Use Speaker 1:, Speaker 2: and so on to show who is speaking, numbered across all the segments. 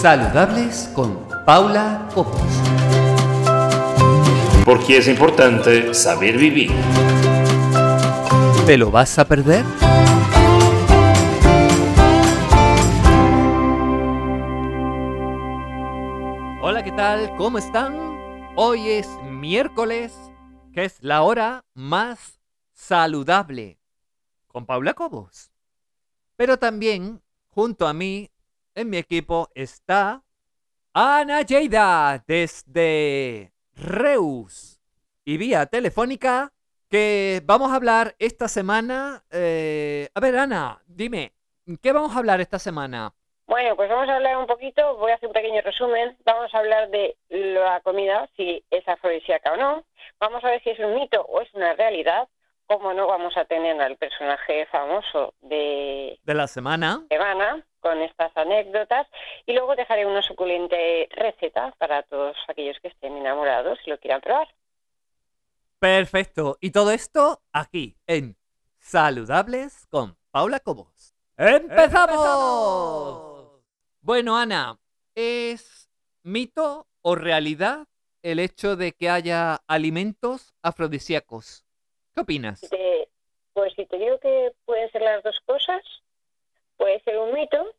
Speaker 1: Saludables con Paula Copos.
Speaker 2: Porque es importante saber vivir.
Speaker 1: ¿Te lo vas a perder? Hola, ¿qué tal? ¿Cómo están? Hoy es miércoles, que es la hora más saludable, con Paula Cobos. Pero también, junto a mí, en mi equipo está Ana Lleida desde Reus y vía telefónica que vamos a hablar esta semana. eh, a ver, Ana, dime, ¿qué vamos a hablar esta semana?
Speaker 3: Bueno, pues vamos a hablar un poquito, voy a hacer un pequeño resumen, vamos a hablar de la comida, si es afrodisíaca o no, vamos a ver si es un mito o es una realidad, como no vamos a tener al personaje famoso de
Speaker 1: De la semana.
Speaker 3: semana con estas anécdotas y luego dejaré una suculente receta para todos aquellos que estén enamorados y lo quieran probar.
Speaker 1: Perfecto. Y todo esto aquí, en Saludables con Paula Cobos. ¡Empezamos! Bueno, Ana, ¿es mito o realidad el hecho de que haya alimentos afrodisíacos? ¿Qué opinas?
Speaker 3: De- pues si te digo que pueden ser las dos cosas, puede ser un mito,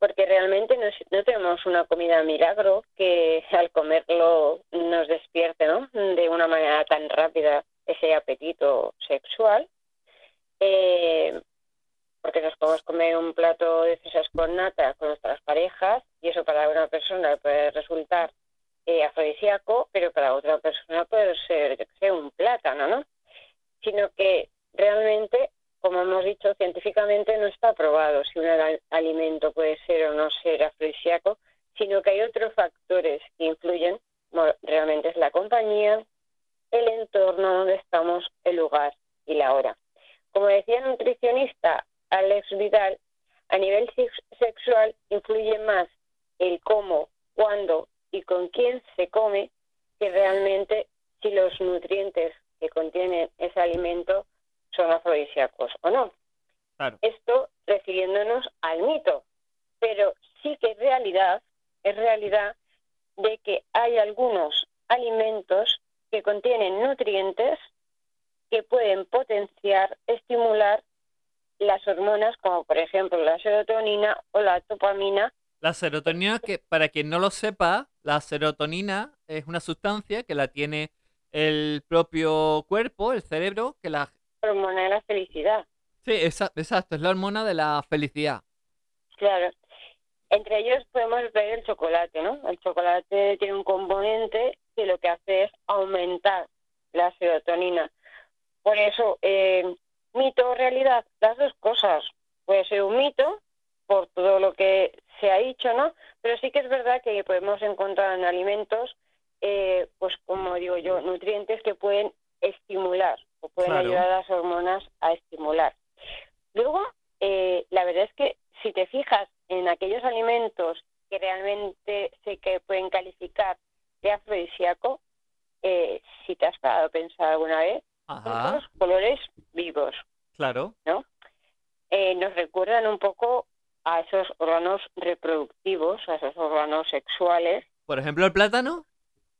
Speaker 3: porque realmente no, tenemos una comida milagro que al comerlo nos despierte ¿no? de una manera tan rápida ese apetito sexual. Eh, porque nos podemos comer un plato de fresas con nata con nuestras parejas y eso para una persona puede resultar eh, afrodisíaco, pero para otra persona puede ser, un plátano, ¿no? Sino que realmente, como hemos dicho, científicamente no está probado si un al- alimento puede ser o no ser afrodisíaco, sino que hay otros factores que influyen, realmente es la compañía, el entorno donde estamos, el lugar y la hora. Como decía el nutricionista Alex Vidal, a nivel sex- sexual influye más el cómo, cuándo y con quién se come que realmente si los nutrientes que contiene ese alimento son afrodisíacos o no.
Speaker 1: Claro.
Speaker 3: Esto refiriéndonos al mito, pero sí que es realidad, es realidad de que hay algunos alimentos que contienen nutrientes que pueden potenciar, estimular las hormonas como por ejemplo la serotonina o la dopamina.
Speaker 1: La serotonina, que para quien no lo sepa, la serotonina es una sustancia que la tiene el propio cuerpo, el cerebro, que la...
Speaker 3: hormona de la felicidad.
Speaker 1: Sí, esa- exacto, es la hormona de la felicidad.
Speaker 3: Claro. Entre ellos podemos ver el chocolate, ¿no? El chocolate tiene un componente que lo que hace es aumentar la serotonina. Por eso, eh, mito o realidad, las dos cosas. Puede ser un mito por todo lo que se ha dicho, ¿no? Pero sí que es verdad que podemos encontrar en alimentos, eh, pues como digo yo, nutrientes que pueden estimular o pueden
Speaker 1: Claro.
Speaker 3: ayudar a las hormonas a estimular. Luego, eh, la verdad es que si te fijas en aquellos alimentos que realmente sé que pueden calificar de afrodisíaco, eh, si te has parado a pensar alguna vez, son
Speaker 1: Ajá,
Speaker 3: todos colores vivos,
Speaker 1: claro.
Speaker 3: ¿no? Eh, nos recuerdan un poco a esos órganos reproductivos, a esos órganos sexuales,
Speaker 1: Por ejemplo, el plátano.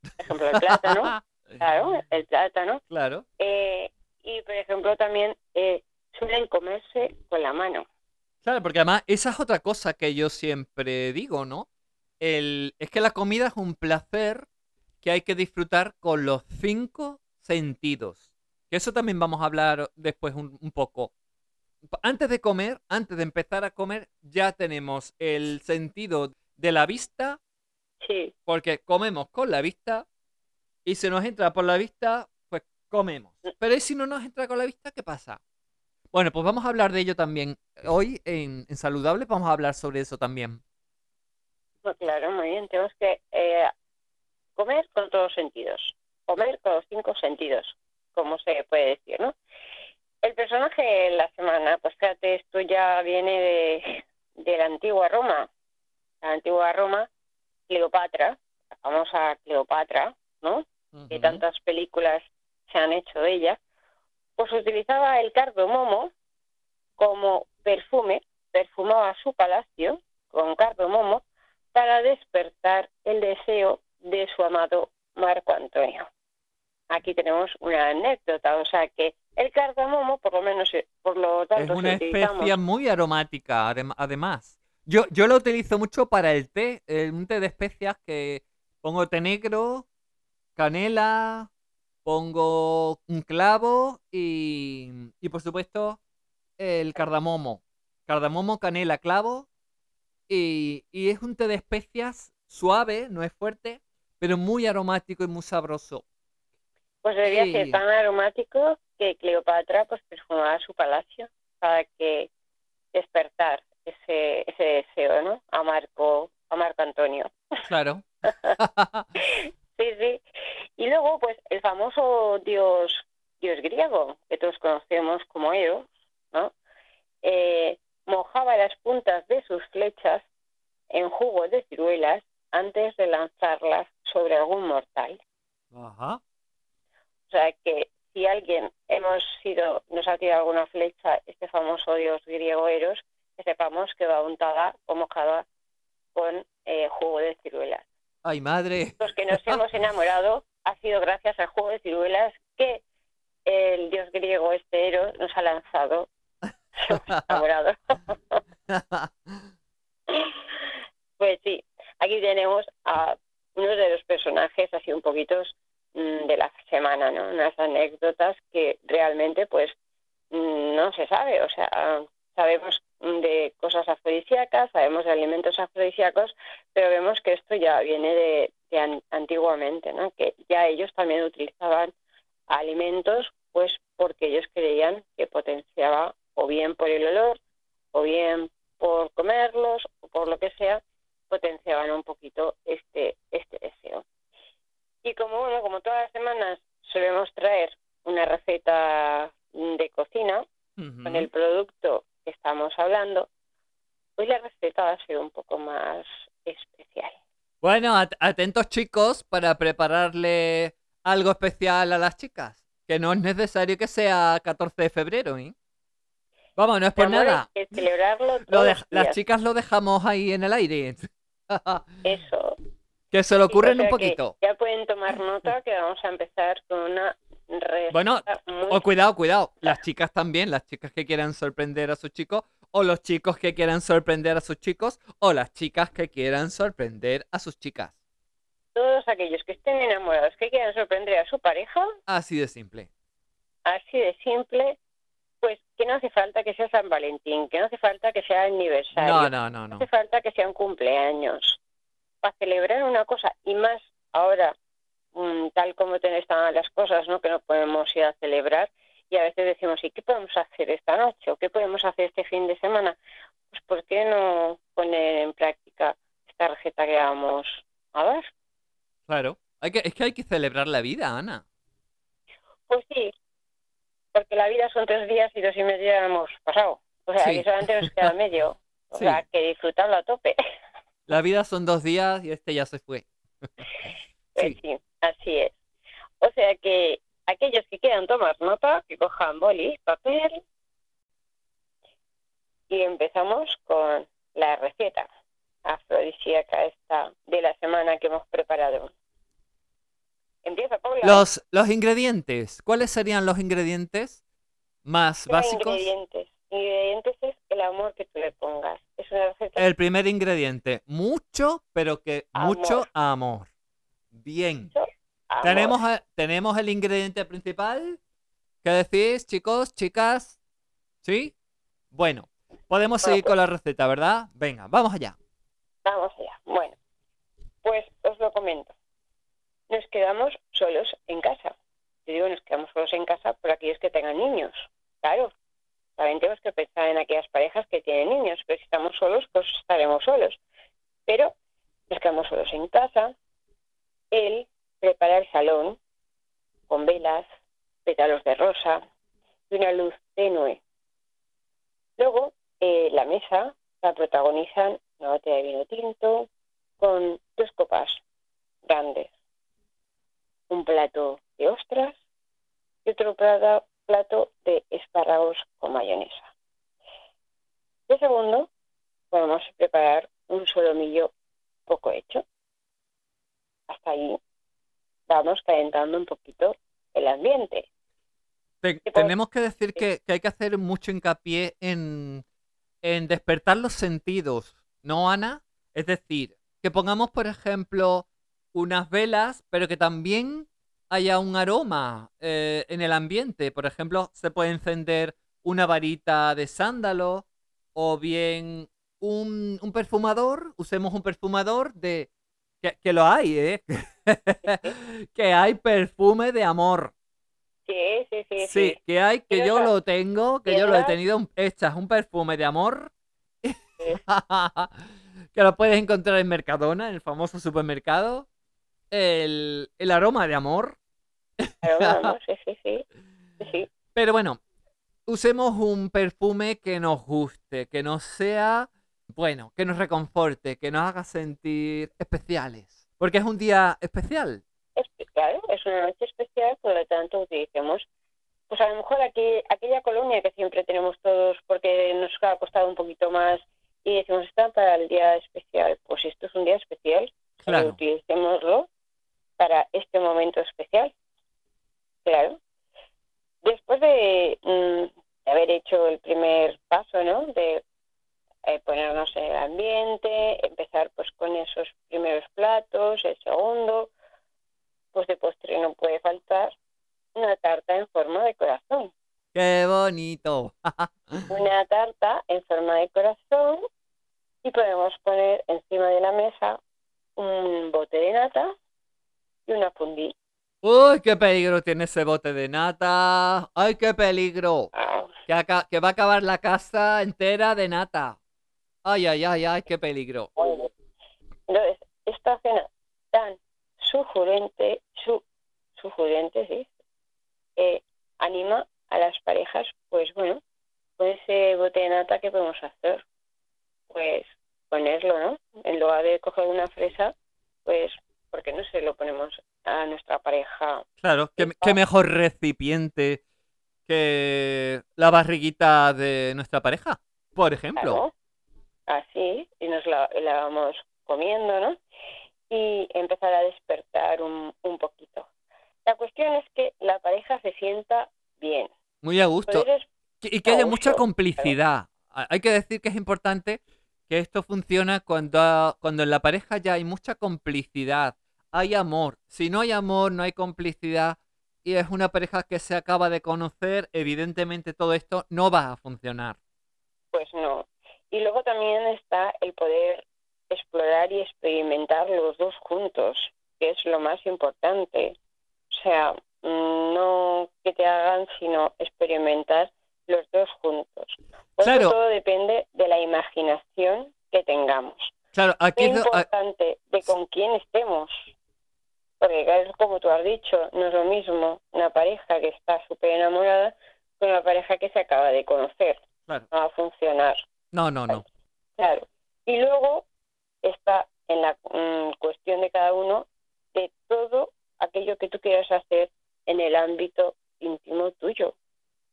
Speaker 3: por ejemplo el plátano, claro, el plátano,
Speaker 1: Claro.
Speaker 3: eh, y por ejemplo también eh, suelen comerse con la mano.
Speaker 1: Claro, porque además esa es otra cosa que yo siempre digo, ¿no? El, es que la comida es un placer que hay que disfrutar con los cinco sentidos. Que eso también vamos a hablar después un, un poco. Antes de comer, antes de empezar a comer, ya tenemos el sentido de la vista,
Speaker 3: Sí,
Speaker 1: porque comemos con la vista, y si nos entra por la vista, pues comemos. Pero ¿y si no nos entra con la vista, qué pasa? Bueno, pues vamos a hablar de ello también. Hoy en, en Saludable vamos a hablar sobre eso también.
Speaker 3: pues claro, muy bien. Tenemos que eh, comer con todos los sentidos, comer con los cinco sentidos, como se puede decir, ¿no? El personaje de la semana, pues fíjate, esto ya viene de, de la antigua Roma. La antigua Roma, Cleopatra, la famosa Cleopatra, ¿no? Que
Speaker 1: Ujú.
Speaker 3: tantas películas se han hecho de ella, pues utilizaba el cardomomo como perfume, perfumaba su palacio con cardomomo para despertar el deseo de su amado Marco Antonio. Aquí tenemos una anécdota, o sea que el cardamomo, por lo menos, eh, por lo tanto,
Speaker 1: Es una
Speaker 3: si
Speaker 1: especia muy aromática, adem- además. Yo, yo lo utilizo mucho para el té, eh, un té de especias que pongo té negro, canela, pongo un clavo y, y por supuesto el cardamomo. Cardamomo, canela, clavo y, y es un té de especias suave, no es fuerte, pero muy aromático y muy sabroso.
Speaker 3: Pues debería ser tan aromático que Cleopatra pues perfumaba su palacio para que despertar ese, ese deseo, ¿no? A Marco, a Marco Antonio.
Speaker 1: Claro.
Speaker 3: Sí, sí. Y luego, pues, el famoso dios, dios griego, que todos conocemos como Eros, ¿no? Eh, mojaba las puntas de sus flechas en jugo de ciruelas antes de lanzarlas sobre algún mortal.
Speaker 1: Ajá.
Speaker 3: O sea que si alguien hemos sido, nos ha tirado alguna flecha, este famoso dios griego Eros, que sepamos que va untada o mojada con eh, jugo de ciruelas.
Speaker 1: Ay, madre.
Speaker 3: Los que nos hemos enamorado ha sido gracias al juego de ciruelas que el dios griego este Eros nos ha lanzado. Nos hemos enamorado. Pues sí, aquí tenemos a uno de los personajes así un poquito mm, de la semana, ¿no? Unas anécdotas que realmente pues mm, no se sabe, o sea, sabemos de cosas afrodisíacas, sabemos de alimentos afrodisíacos, pero vemos que esto ya viene de, de an- antiguamente, ¿no? Que ya ellos también utilizaban alimentos pues porque ellos creían que potenciaba o bien por el olor o bien por comerlos o por lo que sea, potenciaban un poquito este, este deseo. Y como bueno, como todas las semanas solemos traer una receta de cocina con el producto que estamos hablando, hoy la receta va a ser un poco más especial.
Speaker 1: Bueno, at- atentos chicos para prepararle algo especial a las chicas. Que no es necesario que sea 14 de febrero, ¿eh? Vamos, no es por
Speaker 3: amor,
Speaker 1: nada.
Speaker 3: que celebrarlo
Speaker 1: Lo las chicas lo dejamos ahí en el aire.
Speaker 3: Eso.
Speaker 1: que se lo ocurren
Speaker 3: O sea
Speaker 1: un poquito.
Speaker 3: Ya pueden tomar nota que vamos a empezar con una
Speaker 1: Bueno, O cuidado, cuidado. Las chicas también, las chicas que quieran sorprender a sus chicos, o los chicos que quieran sorprender a sus chicos, o las chicas que quieran sorprender a sus chicas.
Speaker 3: todos aquellos que estén enamorados, que quieran sorprender a su pareja,
Speaker 1: Así de simple.
Speaker 3: así de simple, pues que no hace falta que sea San Valentín, que no hace falta que sea aniversario,
Speaker 1: No, no, no,
Speaker 3: no
Speaker 1: no.
Speaker 3: hace falta que sea un cumpleaños. Para celebrar una cosa, y más ahora, mm, tal como están las cosas, ¿no? que no podemos ir a celebrar, y a veces decimos, ¿y qué podemos hacer esta noche? ¿O qué podemos hacer este fin de semana? Pues ¿por qué no poner en práctica esta receta que vamos a dar?
Speaker 1: Claro. Hay que, es que hay que celebrar la vida, Ana.
Speaker 3: Pues sí, porque la vida son tres días y dos y medio ya hemos pasado. O sea,
Speaker 1: Sí.
Speaker 3: que solamente nos queda medio. O
Speaker 1: Sí.
Speaker 3: sea, que disfrutarlo a tope.
Speaker 1: La vida son dos días y este ya se fue.
Speaker 3: Pues
Speaker 1: Sí.
Speaker 3: sí, así es. O sea que aquellos que quieran tomar nota, que cojan boli, papel. Y empezamos con la receta afrodisíaca esta de la semana que hemos preparado. Empieza, Paula.
Speaker 1: Los, los ingredientes. ¿Cuáles serían los ingredientes más básicos?
Speaker 3: Ingredientes. Ingredientes es el amor que tú le pongas. Es una receta
Speaker 1: El primer ingrediente, mucho, pero que mucho amor. Bien.
Speaker 3: Amor.
Speaker 1: Tenemos, tenemos el ingrediente principal. ¿Qué decís, chicos, chicas? ¿Sí? Bueno, podemos seguir con la receta, ¿verdad? Venga, vamos allá.
Speaker 3: Vamos allá. Bueno, pues os lo comento. Nos quedamos solos en casa. Yo digo, nos quedamos solos en casa por aquellos que tengan niños. Claro, también tenemos que pensar en aquellas parejas que tienen niños, pero si estamos solos, pues estaremos solos. Pero nos quedamos solos en casa. Él prepara el salón con velas, pétalos de rosa y una luz tenue. Luego, eh, la mesa la protagonizan una botella de vino tinto con dos copas grandes, un plato de ostras y otro plato, de espárragos con mayonesa. De segundo, podemos preparar un solomillo poco hecho. Hasta ahí vamos calentando un poquito el ambiente.
Speaker 1: Te-
Speaker 3: pues,
Speaker 1: tenemos que decir que, que hay que hacer mucho hincapié en, en despertar los sentidos, ¿no, Ana? Es decir, que pongamos, por ejemplo, unas velas, pero que también haya un aroma eh, en el ambiente. Por ejemplo, se puede encender una varita de sándalo o bien un, un perfumador. Usemos un perfumador de... Que, que lo hay, ¿eh? que hay perfume de amor.
Speaker 3: Sí, sí, sí,
Speaker 1: Sí,
Speaker 3: sí.
Speaker 1: que hay, que yo lo tengo, que yo lo he tenido un- hechas un perfume de amor. que lo puedes encontrar en Mercadona, en el famoso supermercado. El, el aroma de amor.
Speaker 3: Pero vamos, sí, sí, sí. Sí, sí.
Speaker 1: Pero bueno, usemos un perfume que nos guste, que nos sea, bueno, que nos reconforte, que nos haga sentir especiales. Porque es un día especial.
Speaker 3: Es, claro, es una noche especial, por lo tanto utilicemos, pues a lo mejor aquí, aquella colonia que siempre tenemos todos porque nos ha costado un poquito más y decimos está para el día especial, pues esto es un día especial,
Speaker 1: Claro.
Speaker 3: utilicémoslo para este momento especial, claro. Después de, mm, de haber hecho el primer paso, ¿no? De eh, ponernos en el ambiente, empezar pues con esos primeros platos, el segundo, pues de postre no puede faltar una tarta en forma de corazón.
Speaker 1: ¡Qué bonito!
Speaker 3: Una tarta en forma de corazón y podemos poner encima de la mesa un bote de nata y una fundí.
Speaker 1: ¡Uy, qué peligro tiene ese bote de nata! ¡Ay, qué peligro!
Speaker 3: Ah,
Speaker 1: Que, va a acabar la casa entera de nata. Ay, ay, ay, ay, qué peligro.
Speaker 3: esta cena tan sugerente, su, sugerente, sí, eh, anima a las parejas, pues bueno, con ese bote de nata que podemos hacer, pues ponerlo, ¿no? En lugar de coger una fresa, pues, ¿por qué no se lo ponemos a nuestra pareja?
Speaker 1: Claro, qué, qué mejor recipiente que la barriguita de nuestra pareja, por ejemplo.
Speaker 3: Claro, así, y nos la, la vamos comiendo, ¿no? Y empezar a despertar un, un poquito. La cuestión es que la pareja se sienta bien.
Speaker 1: Muy a gusto. Y que haya mucha complicidad. Ha- Hay que decir que es importante que esto funciona cuando, cuando en la pareja ya hay mucha complicidad, hay amor. Si no hay amor, no hay complicidad y es una pareja que se acaba de conocer, evidentemente todo esto no va a funcionar.
Speaker 3: pues no. Y luego también está el poder explorar y experimentar los dos juntos, que es lo más importante. O sea, no que te hagan, sino experimentar los dos juntos. Por
Speaker 1: Claro.
Speaker 3: todo depende de la imaginación que tengamos.
Speaker 1: Claro, aquí
Speaker 3: Es
Speaker 1: a-
Speaker 3: importante de con quién estemos. Porque es como tú has dicho, no es lo mismo una pareja que está súper enamorada con una pareja que se acaba de conocer.
Speaker 1: claro.
Speaker 3: No va a funcionar.
Speaker 1: No, no, no.
Speaker 3: Claro. Y luego está en la mm, cuestión de cada uno de todo aquello que tú quieras hacer en el ámbito íntimo tuyo.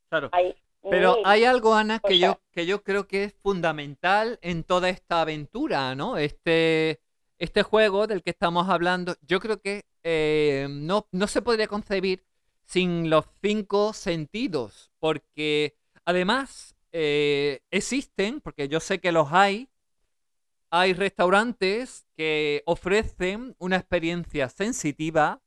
Speaker 1: Claro.
Speaker 3: Hay
Speaker 1: Pero hay algo, Ana, que yo, que yo creo que es fundamental en toda esta aventura, ¿no? Este, este juego del que estamos hablando, yo creo que eh, no, no se podría concebir sin los cinco sentidos, porque además eh, existen, porque yo sé que los hay, hay restaurantes que ofrecen una experiencia sensitiva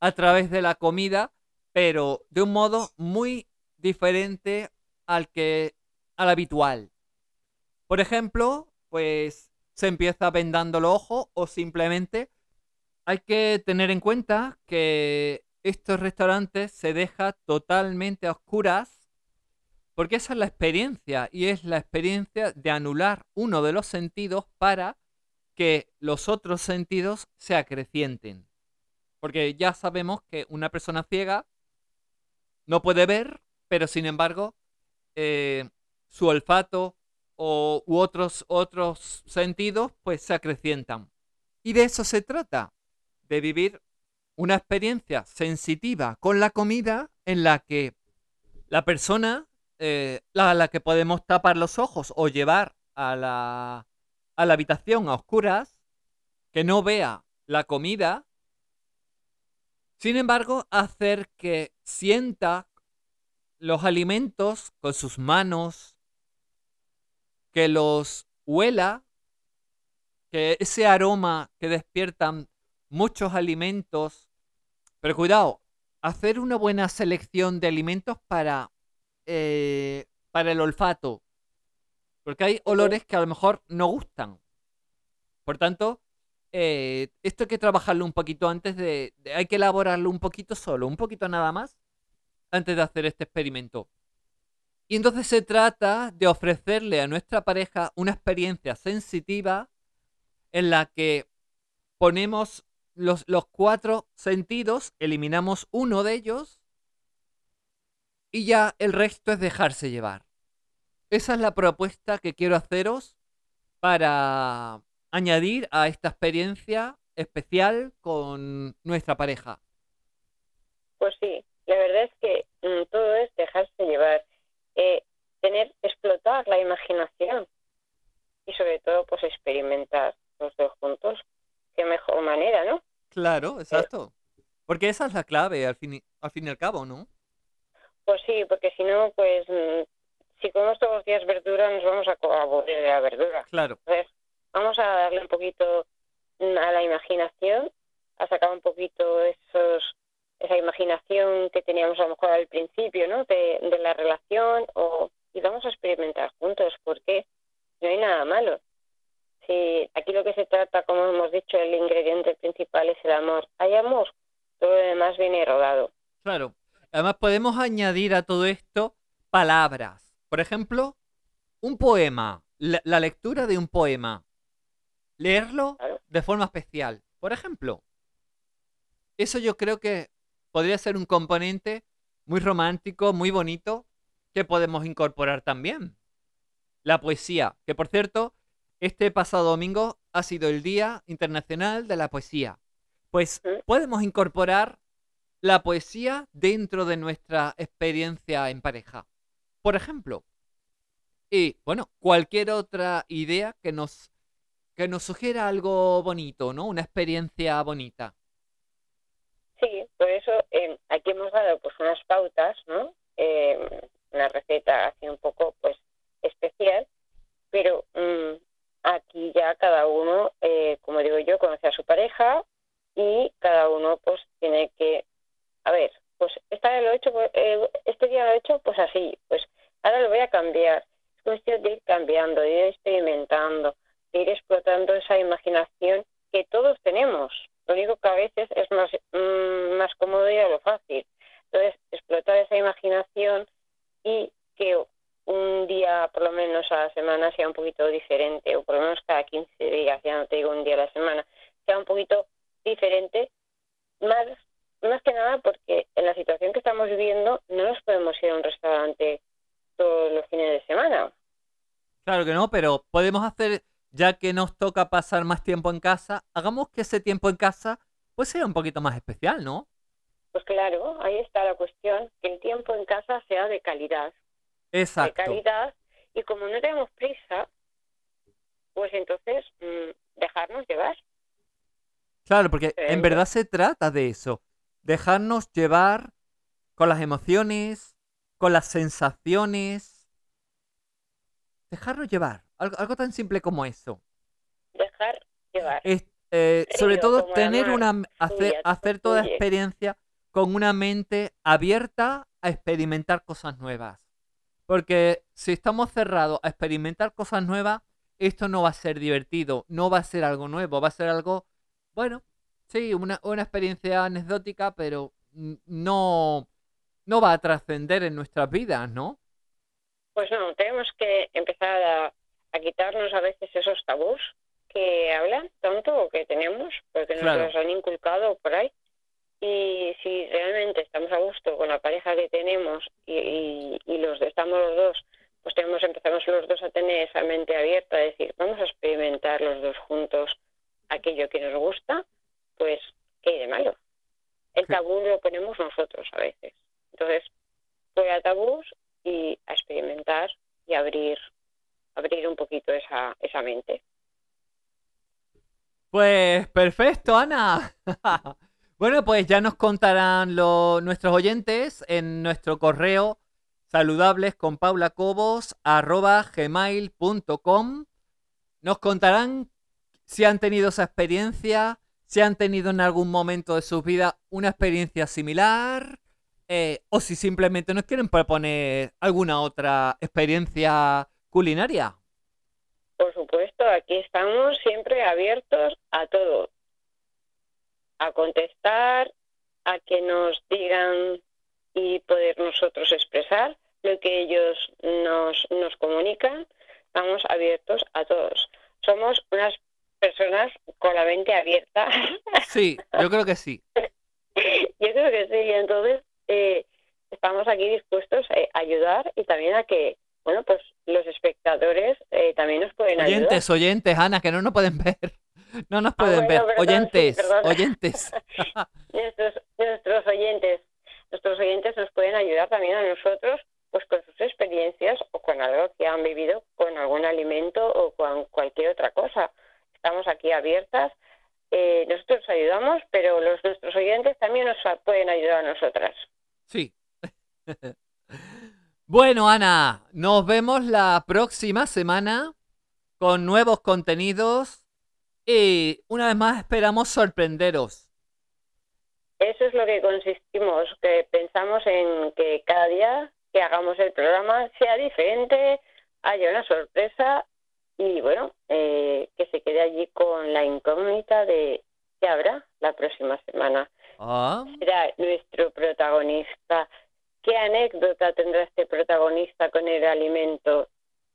Speaker 1: a través de la comida, pero de un modo muy diferente al que al habitual. Por ejemplo, pues se empieza vendando los ojos o simplemente hay que tener en cuenta que estos restaurantes se deja totalmente a oscuras porque esa es la experiencia y es la experiencia de anular uno de los sentidos para que los otros sentidos se acrecienten. Porque ya sabemos que una persona ciega no puede ver, pero sin embargo eh, su olfato o, otros, otros sentidos pues se acrecientan. Y de eso se trata, de vivir una experiencia sensitiva con la comida en la que la persona eh, a la que podemos tapar los ojos o llevar a la, a la habitación a oscuras que no vea la comida, sin embargo, hacer que sienta los alimentos con sus manos, que los huela, que ese aroma que despiertan muchos alimentos, pero cuidado, hacer una buena selección de alimentos para, eh, para el olfato, porque hay olores que a lo mejor no gustan. Por tanto, eh, esto hay que trabajarlo un poquito antes de, de- Hay que elaborarlo un poquito solo, un poquito nada más, antes de hacer este experimento. Y entonces se trata de ofrecerle a nuestra pareja una experiencia sensitiva en la que ponemos los, los cuatro sentidos, eliminamos uno de ellos y ya el resto es dejarse llevar. Esa es la propuesta que quiero haceros para añadir a esta experiencia especial con nuestra pareja.
Speaker 3: Pues sí, la verdad es que mm, todo es dejarse llevar, eh, tener, explotar la imaginación y sobre todo pues experimentar los dos juntos. Qué mejor manera, ¿no?
Speaker 1: Claro, exacto. Porque esa es la clave al fin y, al fin y al cabo, ¿no?
Speaker 3: Pues sí, porque si no, pues mm, si comemos todos los días verdura nos vamos a aburrir de la verdura.
Speaker 1: Claro,
Speaker 3: Entonces, vamos a darle un poquito mm, a la imaginación, a sacar un poquito esos esa imaginación que teníamos a lo mejor al principio, ¿no? De, de la relación o y vamos a experimentar juntos, porque no hay nada malo. Si aquí lo que se trata, como hemos dicho, el ingrediente principal es el amor. Hay amor, todo lo demás viene rodado.
Speaker 1: claro. Además podemos añadir a todo esto palabras. Por ejemplo, un poema, la, la lectura de un poema. Leerlo de forma especial. Por ejemplo, eso yo creo que podría ser un componente muy romántico, muy bonito, que podemos incorporar también. La poesía, que por cierto, este pasado domingo ha sido el Día Internacional de la Poesía. Pues
Speaker 3: ¿Mm?
Speaker 1: podemos incorporar la poesía dentro de nuestra experiencia en pareja. Por ejemplo, y bueno, cualquier otra idea que nos, que nos sugiera algo bonito, ¿no? Una experiencia bonita.
Speaker 3: Sí, por eso eh, aquí hemos dado pues unas pautas, ¿no? Eh, una receta así un poco pues especial, pero mm, aquí ya cada uno, eh, como digo yo, conoce a su pareja y cada uno pues tiene que, a ver, pues esta lo he hecho, pues, eh, este día lo he hecho pues así, pues ahora lo voy a cambiar. Es cuestión de ir cambiando, de ir experimentando, de ir explotando esa imaginación que todos tenemos. Lo único que a veces es más, mm, más cómodo ir a lo fácil. Entonces, explotar esa imaginación y que un día, por lo menos a la semana, sea un poquito diferente, o por lo menos cada 15 días, ya no te digo un día a la semana, sea un poquito diferente, más que nada porque en la viviendo no nos podemos ir a un restaurante todos los fines de semana.
Speaker 1: Claro que no, pero podemos hacer, ya que nos toca pasar más tiempo en casa, hagamos que ese tiempo en casa pues sea un poquito más especial, ¿no?
Speaker 3: Pues claro, ahí está la cuestión, que el tiempo en casa sea de calidad, de
Speaker 1: Exacto.
Speaker 3: calidad, y como no tenemos prisa, pues entonces mm, dejarnos llevar.
Speaker 1: Claro, porque en verdad se trata de eso. Dejarnos llevar con las emociones, con las sensaciones. Dejarnos llevar. Algo, algo tan simple como eso.
Speaker 3: Dejar llevar.
Speaker 1: Es, eh, sobre todo tener una hacer, hacer toda experiencia con una mente abierta a experimentar cosas nuevas. Porque si estamos cerrados a experimentar cosas nuevas, esto no va a ser divertido, no va a ser algo nuevo, va a ser algo, bueno, sí, una, una experiencia anecdótica, pero no, no va a trascender en nuestras vidas, ¿no?
Speaker 3: Pues no, tenemos que empezar a, a quitarnos a veces esos tabús que hablan tanto o que tenemos, porque nos
Speaker 1: Claro.
Speaker 3: los han inculcado por ahí. Y si realmente estamos a gusto con la pareja que tenemos y, y, y los estamos los dos, pues tenemos empezamos los dos a tener esa mente abierta, a decir, vamos a experimentar los dos juntos aquello que nos gusta, pues ¿qué hay de malo? El tabú lo ponemos nosotros a veces. Entonces, fuera tabús y a experimentar y abrir abrir un poquito esa, esa mente.
Speaker 1: Pues perfecto, Ana. bueno, pues ya nos contarán los, nuestros oyentes en nuestro correo saludables con Paula Cobos arroba. Nos contarán si han tenido esa experiencia, si han tenido en algún momento de sus vidas una experiencia similar, eh, o si simplemente nos quieren proponer alguna otra experiencia culinaria.
Speaker 3: Por supuesto, aquí estamos siempre abiertos a todo, a contestar, a que nos digan y poder nosotros expresar lo que ellos nos, nos comunican. Estamos abiertos a todos. Somos unas personas con la mente abierta.
Speaker 1: Sí, yo creo que sí.
Speaker 3: yo creo que sí. Entonces, eh, estamos aquí dispuestos a ayudar y también a que, bueno, pues los espectadores eh, también nos pueden
Speaker 1: ayudar. Oyentes, oyentes, Ana, que no nos pueden ver. No nos ah, pueden ver. oyentes, oyentes.
Speaker 3: nuestros, nuestros oyentes, nuestros oyentes nos pueden ayudar también a nosotros pues con sus experiencias o con algo que han vivido con algún alimento o con cualquier otra cosa. Estamos aquí abiertas. Eh, nosotros ayudamos, pero los nuestros oyentes también nos pueden ayudar a nosotras.
Speaker 1: Sí. bueno, Ana, nos vemos la próxima semana con nuevos contenidos y una vez más esperamos sorprenderos.
Speaker 3: Eso es lo que consistimos, que pensamos en que cada día que hagamos el programa sea diferente, haya una sorpresa y bueno, eh, que se quede allí con la incógnita de qué habrá la próxima semana. Ah. Será nuestro protagonista. ¿Qué anécdota tendrá este protagonista con el alimento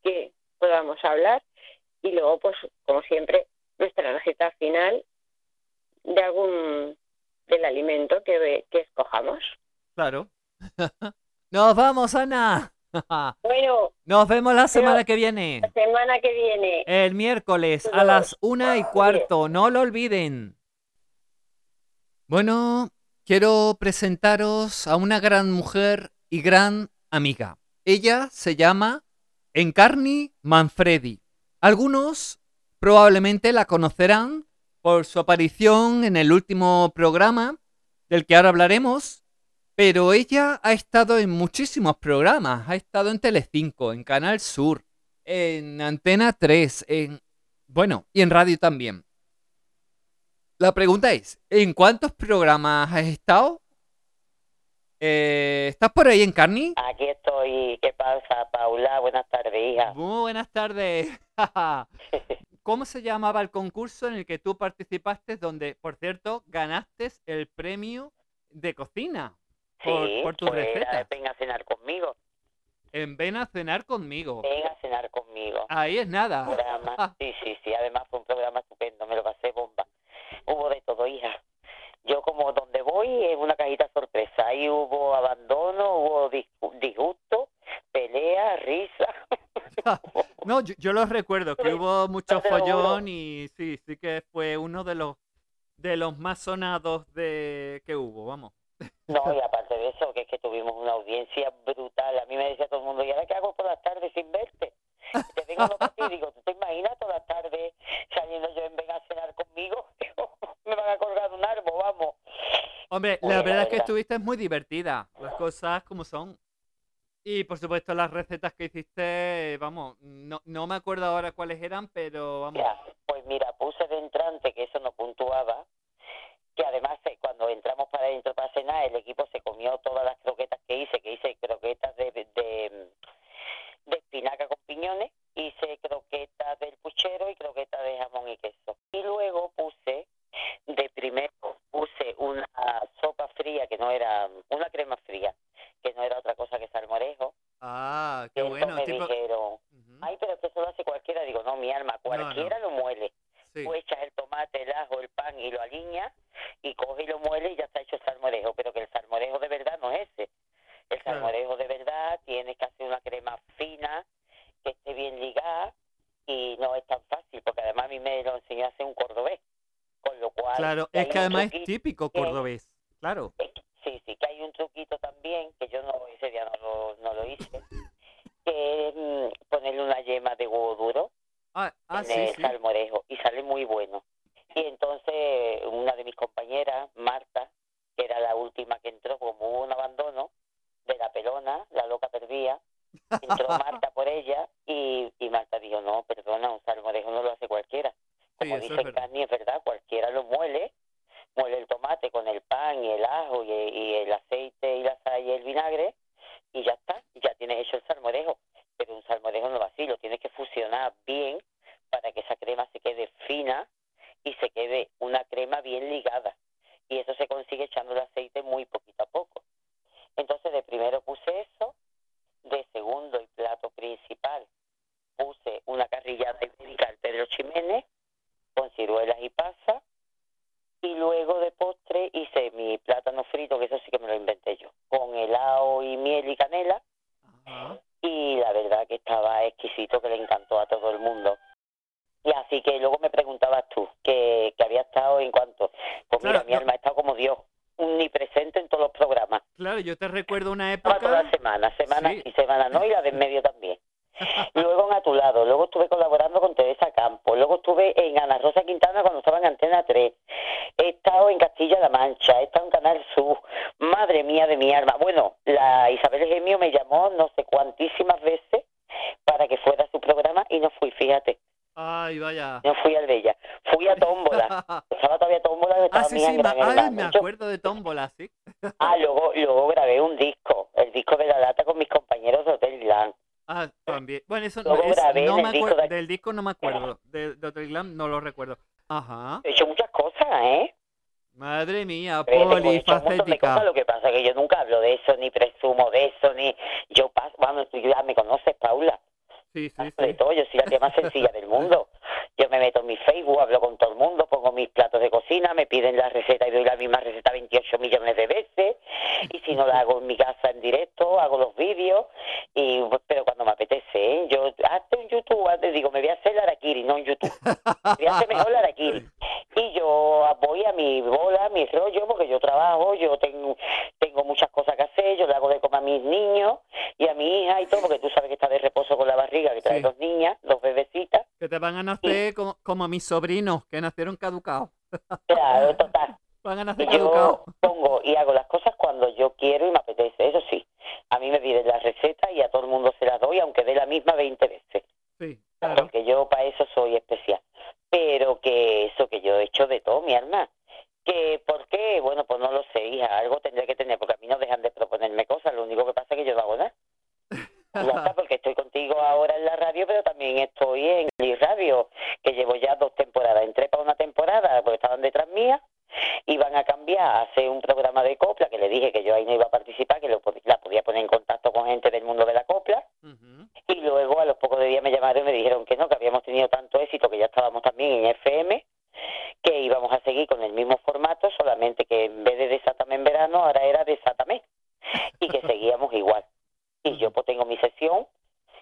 Speaker 3: que podamos hablar? Y luego, pues, como siempre, nuestra receta final de algún del alimento que, que escojamos.
Speaker 1: Claro. Nos vamos, Ana.
Speaker 3: Bueno.
Speaker 1: Nos vemos la semana que viene.
Speaker 3: La semana que viene.
Speaker 1: El miércoles a las una y cuarto. No lo olviden. Bueno, quiero presentaros a una gran mujer y gran amiga. Ella se llama Encarni Manfredi. Algunos probablemente la conocerán por su aparición en el último programa del que ahora hablaremos, pero ella ha estado en muchísimos programas, ha estado en Telecinco, en Canal Sur, en Antena 3, en bueno, y en radio también. La pregunta es, ¿en cuántos programas has estado? Eh, ¿Estás por ahí en Carni?
Speaker 4: Aquí estoy. ¿Qué pasa, Paula? Buenas tardes, hija.
Speaker 1: Muy buenas tardes. ¿Cómo se llamaba el concurso en el que tú participaste, donde, por cierto, ganaste el premio de cocina?
Speaker 4: por, sí, por tus recetas. Ven a cenar conmigo.
Speaker 1: En Ven a cenar conmigo.
Speaker 4: Ven a cenar conmigo.
Speaker 1: Ahí es nada.
Speaker 4: Sí, sí, sí. Además fue un programa estupendo. Me lo pasé bomba. Hubo de todo, hija. Yo como donde voy es una cajita sorpresa. Ahí hubo abandono, hubo disgusto, pelea, risa.
Speaker 1: no, yo, yo lo recuerdo, que hubo mucho follón y sí, sí que fue uno de los de los más sonados de que hubo, vamos.
Speaker 4: No, y aparte de eso, que es que tuvimos una audiencia brutal. A mí me decía todo el mundo, ¿y ahora qué hago por las tardes sin verte? te vengo a y digo, ¿tú te imaginas toda la tarde saliendo yo en Ven a cenar conmigo? me van a colgar un árbol, vamos.
Speaker 1: Hombre, la verdad es que estuviste muy divertida, las cosas como son. Y por supuesto las recetas que hiciste, vamos, no, no me acuerdo ahora cuáles eran, pero vamos.
Speaker 4: pues mira, puse de entrante, que eso no puntuaba, que además eh, cuando entramos para adentro para cenar, el equipo se comió todas las croquetas que hice, que hice croquetas de, de, de espinaca con piñones, hice croquetas del puchero y croquetas de jamón y queso. Y luego puse, de primero, puse una sopa fría que no era, una crema fría, que no era otra cosa que salmorejo.
Speaker 1: Ah, qué bueno.
Speaker 4: Me dijeron, ay, pero que eso lo hace cualquiera. Digo, no, mi alma, cualquiera lo muele. Sí. Tú echas el tomate, el ajo, el pan y lo alineas y coge y lo muele y ya está hecho el salmorejo. Pero que el salmorejo de verdad no es ese. El salmorejo de verdad tiene que hacer una crema fina, que esté bien ligada y no es tan fácil, porque además a mí me lo enseñó a hacer un cordobés. Con lo cual.
Speaker 1: Claro, es que además es típico cordobés. Claro. ah,
Speaker 4: sí, salmorejo y sale muy bueno. Y entonces una de mis
Speaker 1: compañeras, no,
Speaker 4: Luego
Speaker 1: es-
Speaker 4: grabé
Speaker 1: no
Speaker 4: en
Speaker 1: me
Speaker 4: el disco de-
Speaker 1: Del disco no me acuerdo. De, de Hotel Glam no lo recuerdo. Ajá.
Speaker 4: He hecho muchas cosas, ¿eh?
Speaker 1: Madre mía,
Speaker 4: pues, he
Speaker 1: polifacética.
Speaker 4: lo que pasa es que yo nunca hablo de eso, ni presumo de eso, ni yo paso, vamos, tú ya me conoces, Paula,
Speaker 1: Sí, sí,
Speaker 4: de
Speaker 1: sí.
Speaker 4: todo, yo soy la tía más sencilla del mundo. Yo me meto en mi Facebook, hablo con todo el mundo, pongo mis platos de cocina, me piden la receta y doy la misma receta 28 millones de veces, y si no la hago en mi casa en directo, hago los vídeos, y pero cuando me apetece, ¿eh? yo, hazte un YouTube, hazte, digo, me voy a hacer la Arakiri, no en YouTube, voy a hacer mejor la Arakiri. Y yo voy a mi bola, mi rollo, porque yo trabajo, yo tengo, tengo muchas cosas que hacer, yo le hago de comer a mis niños y a mi hija y todo, porque tú sabes que está de reposo con la barriga, que trae
Speaker 1: Sí.
Speaker 4: dos niñas, dos bebecitas.
Speaker 1: Que te van a nacer como, como a mis sobrinos, que nacieron caducados.
Speaker 4: Claro, total.
Speaker 1: Van a nacer
Speaker 4: Y yo
Speaker 1: caducados.
Speaker 4: pongo y hago las cosas cuando yo quiero y me apetece, eso sí. A mí me piden la receta y a todo el mundo se las doy, aunque dé la misma 20 veces.
Speaker 1: Sí, claro.
Speaker 4: porque yo para eso soy especial. Pero que eso que yo he hecho de todo, mi alma. Que, ¿por qué? Bueno, pues no lo sé, hija, algo tendré que tener, porque a mí no dejan de proponerme cosas, lo único que pasa es que yo no hago nada. Ya está, porque estoy contigo ahora en la radio, pero también estoy en mi radio, que llevo ya dos temporadas. Entré para una temporada, porque estaban detrás mía, iban a cambiar a hacer un programa de copla, que le dije que yo ahí no iba a participar, que lo, la podía poner en contacto con gente del mundo de la copla. Y luego a los pocos de días me llamaron y me dijeron que no, que habíamos tenido tanto éxito, que ya estábamos también en FM, que íbamos a seguir con el mismo formato, solamente que en vez de Desátame en verano, ahora era Desátame. Y que seguíamos igual. Y yo pues tengo mi sesión,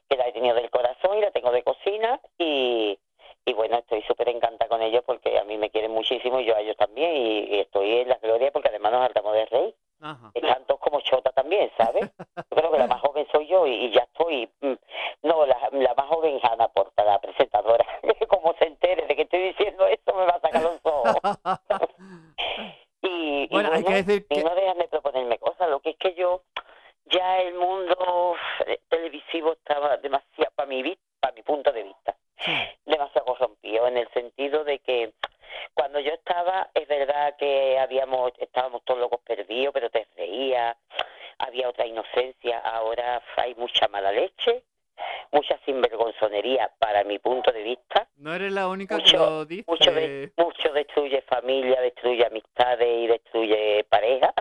Speaker 4: que la he tenido del corazón y la tengo de cocina, y, y bueno, estoy súper encantada con ellos porque a mí me quieren muchísimo y yo a ellos también, y, y estoy en la gloria porque además nos hartamos de rey.
Speaker 1: Ajá.
Speaker 4: Están todos como chota también, ¿sabes? Yo creo que la más joven soy yo y, y ya estoy. mm, No, la, la más joven es Ana Porta, la presentadora. como se entere de que estoy diciendo esto, me va a sacar los ojos. Y, y
Speaker 1: Bueno, hay que decir
Speaker 4: y
Speaker 1: que-
Speaker 4: no dejan de proponerme cosas. Lo que es que yo, ya el mundo eh, televisivo estaba demasiado, para mi, vis- para mi punto de vista, demasiado corrompido, en el sentido de que cuando yo estaba, es verdad que habíamos, estábamos todos locos perdidos, pero te reía, había otra inocencia, ahora hay mucha mala leche, mucha sinvergonzonería para mi punto de vista,
Speaker 1: No eres la única que
Speaker 4: Mucho-
Speaker 1: lo dice.
Speaker 4: mucho, de- mucho destruye familia, destruye amistades y destruye pareja.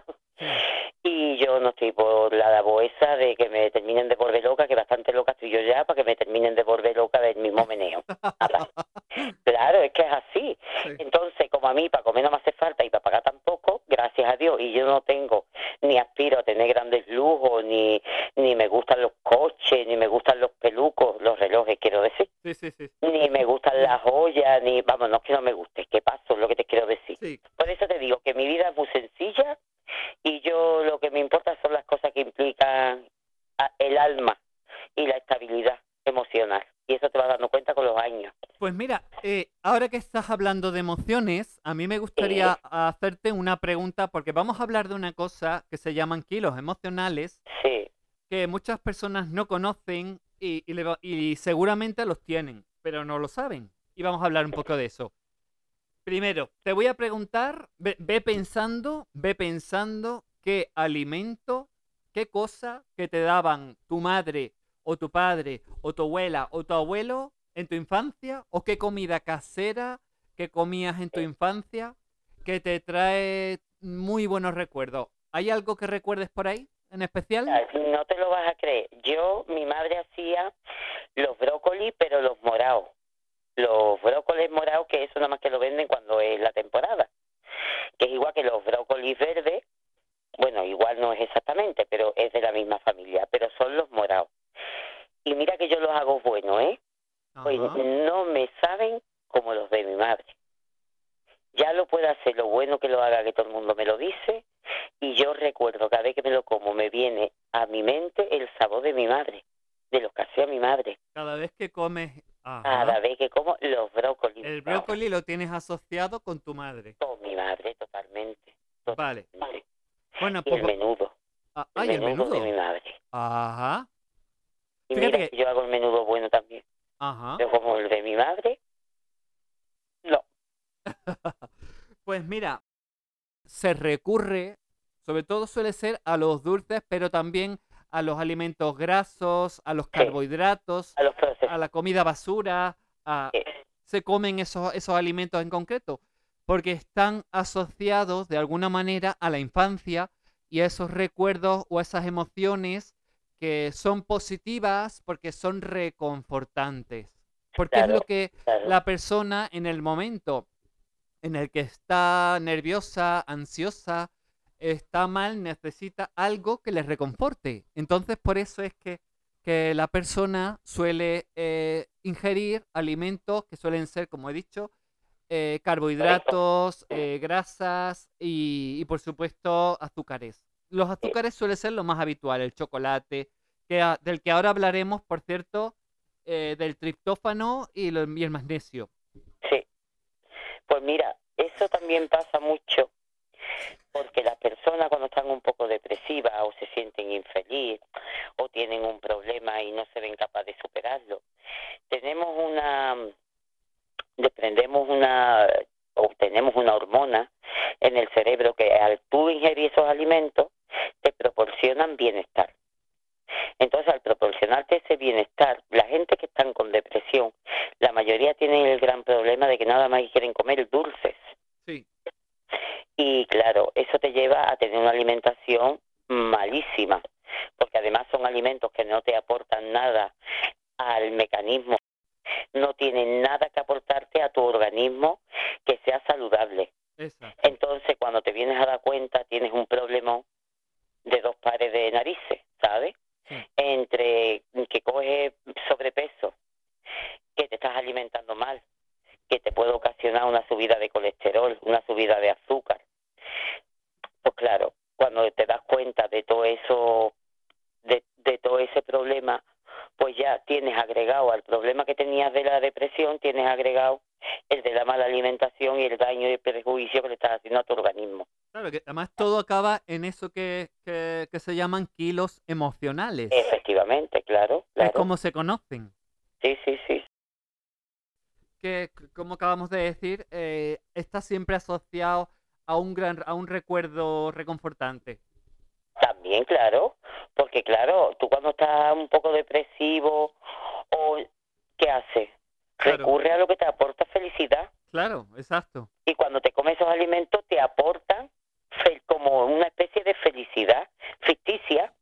Speaker 4: Y yo no estoy por la labor esa de que me terminen de volver loca, que bastante loca estoy yo ya, para que me terminen de volver loca del mismo meneo. Nada. Claro, es que es así.
Speaker 1: Sí.
Speaker 4: Entonces, como a mí para comer no me hace falta y para pagar tampoco, gracias a Dios, y yo no tengo, ni aspiro a tener grandes lujos, ni, ni me gustan los coches, ni me gustan los pelucos, los relojes, quiero decir,
Speaker 1: Sí, sí, sí.
Speaker 4: ni me gustan las joyas, ni, vamos, no es que no me guste, es que paso, es lo que te quiero decir.
Speaker 1: Sí,
Speaker 4: Por eso te digo que mi vida es muy sencilla y yo lo que me importa son las cosas que implican a- el alma y la estabilidad emocional. Y eso te vas dando cuenta con los años.
Speaker 1: Pues mira, eh, ahora que estás hablando de emociones, a mí me gustaría hacerte una pregunta porque vamos a hablar de una cosa que se llaman kilos emocionales
Speaker 4: Sí,
Speaker 1: que muchas personas no conocen y, y le va- y seguramente los tienen, pero no lo saben. Y vamos a hablar un poco de eso. Primero, te voy a preguntar, ve, ve pensando, ve pensando qué alimento, qué cosa que te daban tu madre o tu padre o tu abuela o tu abuelo en tu infancia o qué comida casera que comías en tu infancia que te trae muy buenos recuerdos. ¿Hay algo que recuerdes por ahí en especial?
Speaker 4: No te lo vas a creer. Yo, mi madre hacía los brócolis, pero los morados. Los brócolis morados, que eso nada más que lo venden cuando es la temporada. Que es igual que los brócolis verdes. Bueno, igual no es exactamente, pero es de la misma familia. Pero son los morados. Y mira que yo los hago buenos, ¿eh? Pues
Speaker 1: Ajá.
Speaker 4: no me saben como los de mi madre. Ya lo puedo hacer, lo bueno que lo haga, que todo el mundo me lo dice, y yo recuerdo cada vez que me lo como, me viene a mi mente el sabor de mi madre, de los que hacía mi madre.
Speaker 1: Cada vez que comes ajá,
Speaker 4: Cada vez que como los brócolis.
Speaker 1: el brócoli lo tienes asociado con tu madre.
Speaker 4: con mi madre, totalmente.
Speaker 1: Vale. Bueno,
Speaker 4: Y
Speaker 1: pues
Speaker 4: el menudo.
Speaker 1: ah,
Speaker 4: El
Speaker 1: ay, el
Speaker 4: menudo de
Speaker 1: menudo.
Speaker 4: mi madre.
Speaker 1: Ajá,
Speaker 4: Y
Speaker 1: Fíjate
Speaker 4: mira
Speaker 1: que-
Speaker 4: yo hago el menudo bueno también.
Speaker 1: ajá.
Speaker 4: Pero como el de mi madre.
Speaker 1: Pues mira, se recurre, sobre todo suele ser a los dulces, pero también a los alimentos grasos, a los
Speaker 4: Sí.
Speaker 1: carbohidratos,
Speaker 4: A los
Speaker 1: a la comida basura, a-
Speaker 4: Sí.
Speaker 1: se comen esos, esos alimentos en concreto, porque están asociados de alguna manera a la infancia y a esos recuerdos o esas emociones que son positivas porque son reconfortantes. Porque es lo que
Speaker 4: claro.
Speaker 1: la persona en el momento en el que está nerviosa, ansiosa, está mal, necesita algo que le reconforte. Entonces, por eso es que, que la persona suele eh, ingerir alimentos que suelen ser, como he dicho, eh, carbohidratos, eh, grasas y, y, por supuesto, azúcares. Los azúcares suelen ser lo más habitual, el chocolate, que del que ahora hablaremos, por cierto, del triptófano y, y el magnesio.
Speaker 4: Sí. Pues mira, eso también pasa mucho porque las personas cuando están un poco depresivas o se sienten infeliz o tienen un problema y no se ven capaces de superarlo, tenemos una, desprendemos una, o tenemos una hormona en el cerebro que al tú ingerir esos alimentos te proporcionan bienestar. Entonces, al proporcionarte ese bienestar, la gente que están con depresión, la mayoría tienen el gran problema de que nada más quieren comer dulces.
Speaker 1: Sí,
Speaker 4: Y claro, eso te lleva a tener una alimentación malísima, porque además son alimentos que no te aportan nada al mecanismo, no tienen nada que aportarte a tu organismo que sea saludable.
Speaker 1: exacto.
Speaker 4: Entonces, cuando te vienes a dar cuenta, tienes un problema de dos pares de narices, ¿sabes?
Speaker 1: Sí.
Speaker 4: Entre que coges sobrepeso, que te estás alimentando mal, que te puede ocasionar una subida de colesterol, una subida de azúcar. Pues claro, cuando te das cuenta de todo eso, de, de todo ese problema, pues ya tienes agregado al problema que tenías de la depresión, tienes agregado el de la mala alimentación y el daño y el perjuicio que le estás haciendo a tu organismo.
Speaker 1: Claro, que además todo acaba en eso que, que- que se kilos emocionales.
Speaker 4: Efectivamente, claro,
Speaker 1: Es como se conocen.
Speaker 4: Sí, sí, sí.
Speaker 1: Que, como acabamos de decir, eh, está siempre asociado a un gran, a un recuerdo reconfortante.
Speaker 4: También, claro, porque claro, tú cuando estás un poco depresivo o ¿qué haces?
Speaker 1: Claro.
Speaker 4: Recurre a lo que te aporta felicidad
Speaker 1: Claro, exacto.
Speaker 4: y cuando te comes esos alimentos te aportan como una especie de felicidad ficticia.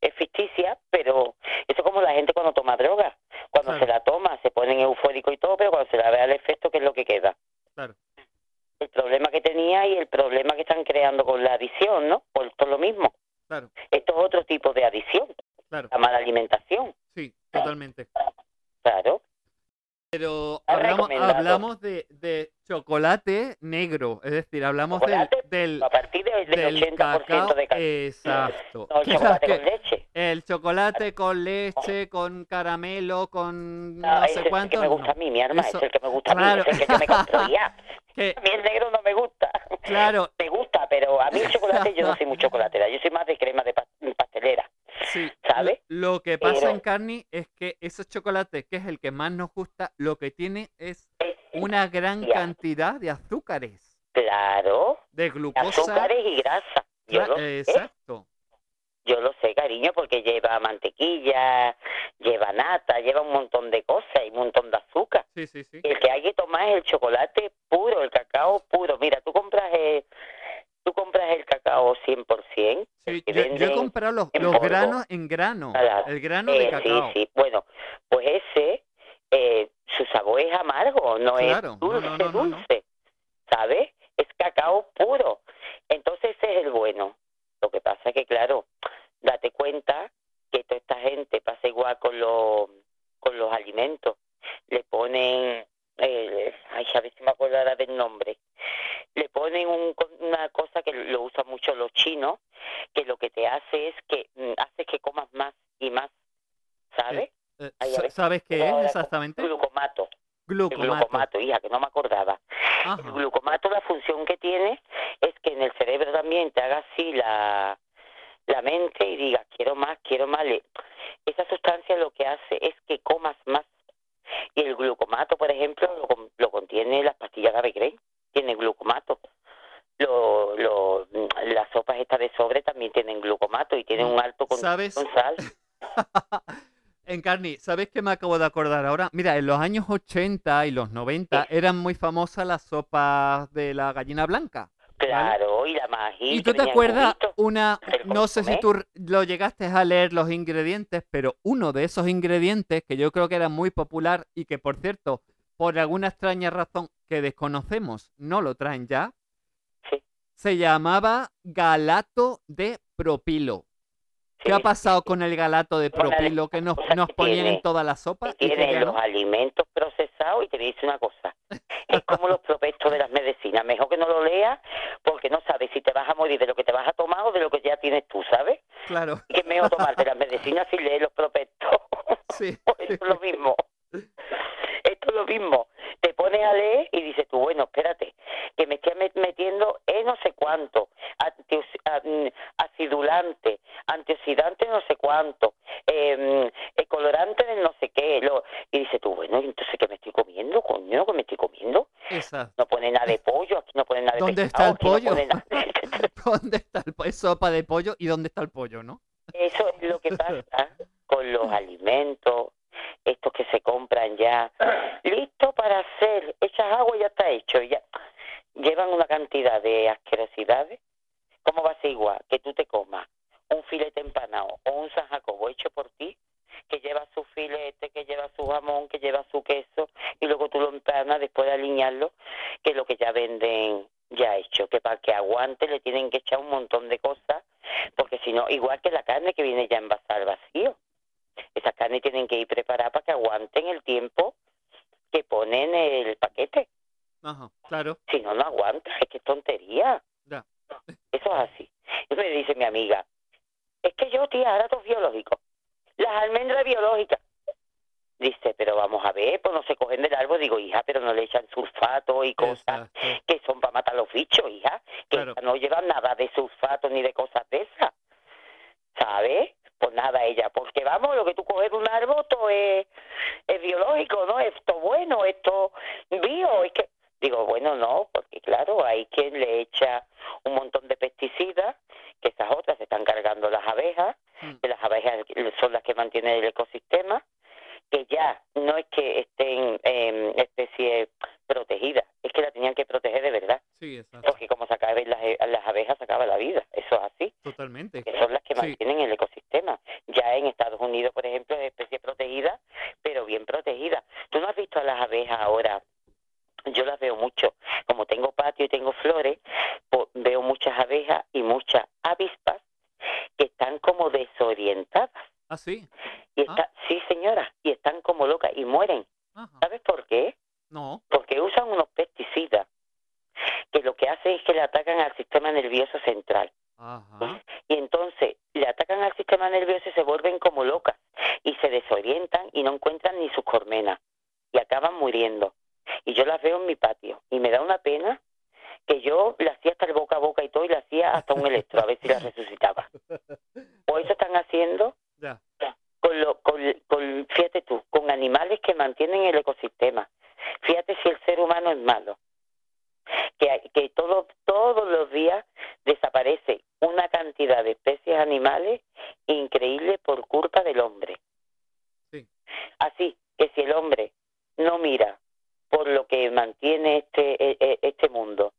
Speaker 4: Es ficticia, pero eso es como la gente cuando toma droga. Cuando
Speaker 1: Claro.
Speaker 4: se la toma se ponen eufóricos y todo, pero cuando se la ve al efecto, ¿qué es lo que queda?
Speaker 1: Claro.
Speaker 4: El problema que tenía y el problema que están creando con la adicción, ¿no? Por todo lo mismo.
Speaker 1: Claro,
Speaker 4: Esto es otro tipo de adicción,
Speaker 1: claro.
Speaker 4: la mala alimentación.
Speaker 1: Sí, totalmente.
Speaker 4: Claro,
Speaker 1: Pero hablamos, de, de chocolate negro, es decir, hablamos del,
Speaker 4: Chocolate
Speaker 1: del,
Speaker 4: a partir de- del,
Speaker 1: del
Speaker 4: 80%
Speaker 1: cacao.
Speaker 4: de cacao.
Speaker 1: Exacto.
Speaker 4: No, el chocolate con leche.
Speaker 1: el chocolate con leche, con caramelo, con
Speaker 4: No,
Speaker 1: sé
Speaker 4: es el
Speaker 1: cuánto.
Speaker 4: que me gusta
Speaker 1: no.
Speaker 4: a mí, mi
Speaker 1: Eso-
Speaker 4: es el que me gusta
Speaker 1: claro.
Speaker 4: a mí, es el que yo me.
Speaker 1: Que-
Speaker 4: A mí el negro no me gusta.
Speaker 1: claro,
Speaker 4: Me gusta, pero a mí el chocolate yo no soy muy chocolatera, yo soy más de crema de.
Speaker 1: Sí,
Speaker 4: ¿Sabes?
Speaker 1: Lo, que pasa
Speaker 4: Pero-
Speaker 1: en Carni es que esos chocolates, que es el que más nos gusta, lo que tiene es una gran
Speaker 4: Ya.
Speaker 1: cantidad de azúcares,
Speaker 4: Claro,
Speaker 1: de glucosa.
Speaker 4: azúcares y grasa. Yo lo sé,
Speaker 1: Exacto.
Speaker 4: yo lo sé, cariño, porque lleva mantequilla, lleva nata, lleva un montón de cosas y un montón de azúcar.
Speaker 1: Sí, sí, sí.
Speaker 4: El que hay que tomar es el chocolate puro, el cacao puro. Mira, tú compras el, tú compras el cacao 100%.
Speaker 1: Sí, yo, yo he comprado los, granos en grano.
Speaker 4: Claro.
Speaker 1: El grano de
Speaker 4: Eh,
Speaker 1: cacao.
Speaker 4: Sí, sí. Bueno, pues ese, eh, su sabor es amargo, no
Speaker 1: Claro,
Speaker 4: es dulce,
Speaker 1: no, no, no.
Speaker 4: dulce. ¿Sabes? Es cacao puro. Entonces ese es el bueno. Lo que pasa es que, claro, date cuenta que toda esta gente pasa igual con los, con los alimentos. Le ponen, eh, ay, a ver si me acuerdo ahora del nombre. Le ponen un, una cosa que lo usan mucho los chinos, que lo que te hace es que mm, hace que comas más y más, ¿sabes?
Speaker 1: Eh,
Speaker 4: Ay,
Speaker 1: ¿Sabes qué es exactamente?
Speaker 4: Glucomato. El
Speaker 1: Glucomato.
Speaker 4: hija, que no me acordaba. El glucomato, la función que tiene es que en el cerebro también te haga así la, la mente y digas, quiero más, quiero más. Esa sustancia lo que hace es que comas más. Y el glucomato, por ejemplo, lo, lo contiene las pastillas de Avegren, tiene glucomato. Lo, lo, las sopas estas de sobre también tienen glucomato y tienen un alto con,
Speaker 1: ¿Sabes?
Speaker 4: con sal.
Speaker 1: Encarni, ¿sabes qué me acabo de acordar ahora? Mira, en los años 80 y los 90 eran muy famosas las sopas de la gallina blanca.
Speaker 4: Claro, y la mají.
Speaker 1: ¿Y tú te acuerdas una, no sé si tú lo llegaste a leer los ingredientes, pero uno de esos ingredientes que yo creo que era muy popular y que por cierto, por alguna extraña razón que desconocemos, no lo traen ya,
Speaker 4: Sí.
Speaker 1: se llamaba galato de propilo. ¿Qué
Speaker 4: Sí,
Speaker 1: ha pasado con el galato de propilo que nos, nos ponían en toda la sopa?
Speaker 4: que
Speaker 1: y
Speaker 4: tienen los alimentos procesados y te decir una cosa. Es como los prospectos de las medicinas. Mejor que no lo leas porque no sabes si te vas a morir de lo que te vas a tomar o de lo que ya tienes tú, ¿sabes?
Speaker 1: Claro,
Speaker 4: Y que es mejor tomarte las medicinas si lees los prospectos.
Speaker 1: sí.
Speaker 4: Es lo mismo. Esto es lo mismo. Te pones a leer y dices tú, bueno, espérate, que me estoy met- metiendo en no sé cuánto, acidulante, antioxidante no sé cuánto, eh, el colorante del no sé qué, lo, y dices tú, bueno, ¿y entonces qué me estoy comiendo, coño, qué me estoy comiendo?
Speaker 1: Exacto.
Speaker 4: No pone nada de pollo, aquí no pone nada de
Speaker 1: ¿Dónde está el
Speaker 4: no
Speaker 1: pollo? ¿Dónde está el po- es sopa de pollo y dónde está el pollo, no?
Speaker 4: Eso es lo que pasa con los alimentos, estos que se compran ya, listo para hacer, echas agua y ya está hecho, ya llevan una cantidad de asquerosidades. ¿Cómo va a ser igual que tú te comas un filete empanado o un San Jacobo hecho por ti, que lleva su filete, que lleva su jamón, que lleva su queso, y luego tú lo empanas después de alinearlo, que lo que ya venden ya hecho, que para que aguante le tienen que echar un montón de cosas porque si no, igual que la carne que viene ya envasada al vacío, carne tienen que ir preparada para que aguanten el tiempo que ponen el paquete.
Speaker 1: Ajá, claro.
Speaker 4: Si no, no aguanta, es que es tontería.
Speaker 1: Ya.
Speaker 4: Eso es así. Y me dice mi amiga, es que yo, tía, ahora todo biológico. Las almendras biológicas. Dice, pero vamos a ver, pues no se cogen del árbol. Digo, hija, pero no le echan sulfato y cosas
Speaker 1: Exacto.
Speaker 4: que son para matar los bichos, hija, que
Speaker 1: Claro.
Speaker 4: no llevan nada de sulfato ni de cosas de esas, ¿sabes? Pues nada, ella, porque vamos, lo que tú coges de un árbol, todo es, es biológico, ¿no? Esto bueno, esto bio, es que, digo, bueno, no, porque claro, hay quien le echa un montón de pesticidas, que esas otras se están cargando las abejas,
Speaker 1: Mm.
Speaker 4: que las abejas son las que mantienen el ecosistema, que ya no es que estén en especie protegida, es que la tenían que proteger de verdad,
Speaker 1: Sí, exacto.
Speaker 4: porque como se acaben las, las abejas se acaba la vida, eso es así,
Speaker 1: Totalmente.
Speaker 4: que son las que
Speaker 1: Sí.
Speaker 4: mantienen el ecosistema. Ya en Estados Unidos, por ejemplo, es especie protegida, pero bien protegida. ¿Tú no has visto a las abejas ahora? Yo las veo mucho. Como tengo patio y tengo flores, pues veo muchas abejas y muchas avispas que están como desorientadas.
Speaker 1: Ah, sí.
Speaker 4: Y está, sí, señora, y están como locas y mueren.
Speaker 1: Ajá.
Speaker 4: ¿Sabes por qué?
Speaker 1: No.
Speaker 4: Porque usan unos pesticidas que lo que hacen es que le atacan al sistema nervioso central.
Speaker 1: Ajá.
Speaker 4: Y entonces le atacan al sistema nervioso y se vuelven como locas y se desorientan y no encuentran ni sus colmenas y acaban muriendo. Y yo las veo en mi patio y me da una pena que yo le hacía hasta el boca a boca y todo y le hacía hasta un electro a ver si la resucitaba. O eso están haciendo
Speaker 1: Ya.
Speaker 4: con, lo, con, con, fíjate tú, con animales que mantienen el ecosistema. Si humano es malo. Que, que todo, todos los días desaparece una cantidad de especies animales increíble por culpa del hombre.
Speaker 1: Sí.
Speaker 4: Así que si el hombre no mira por lo que mantiene este, e- e- este mundo,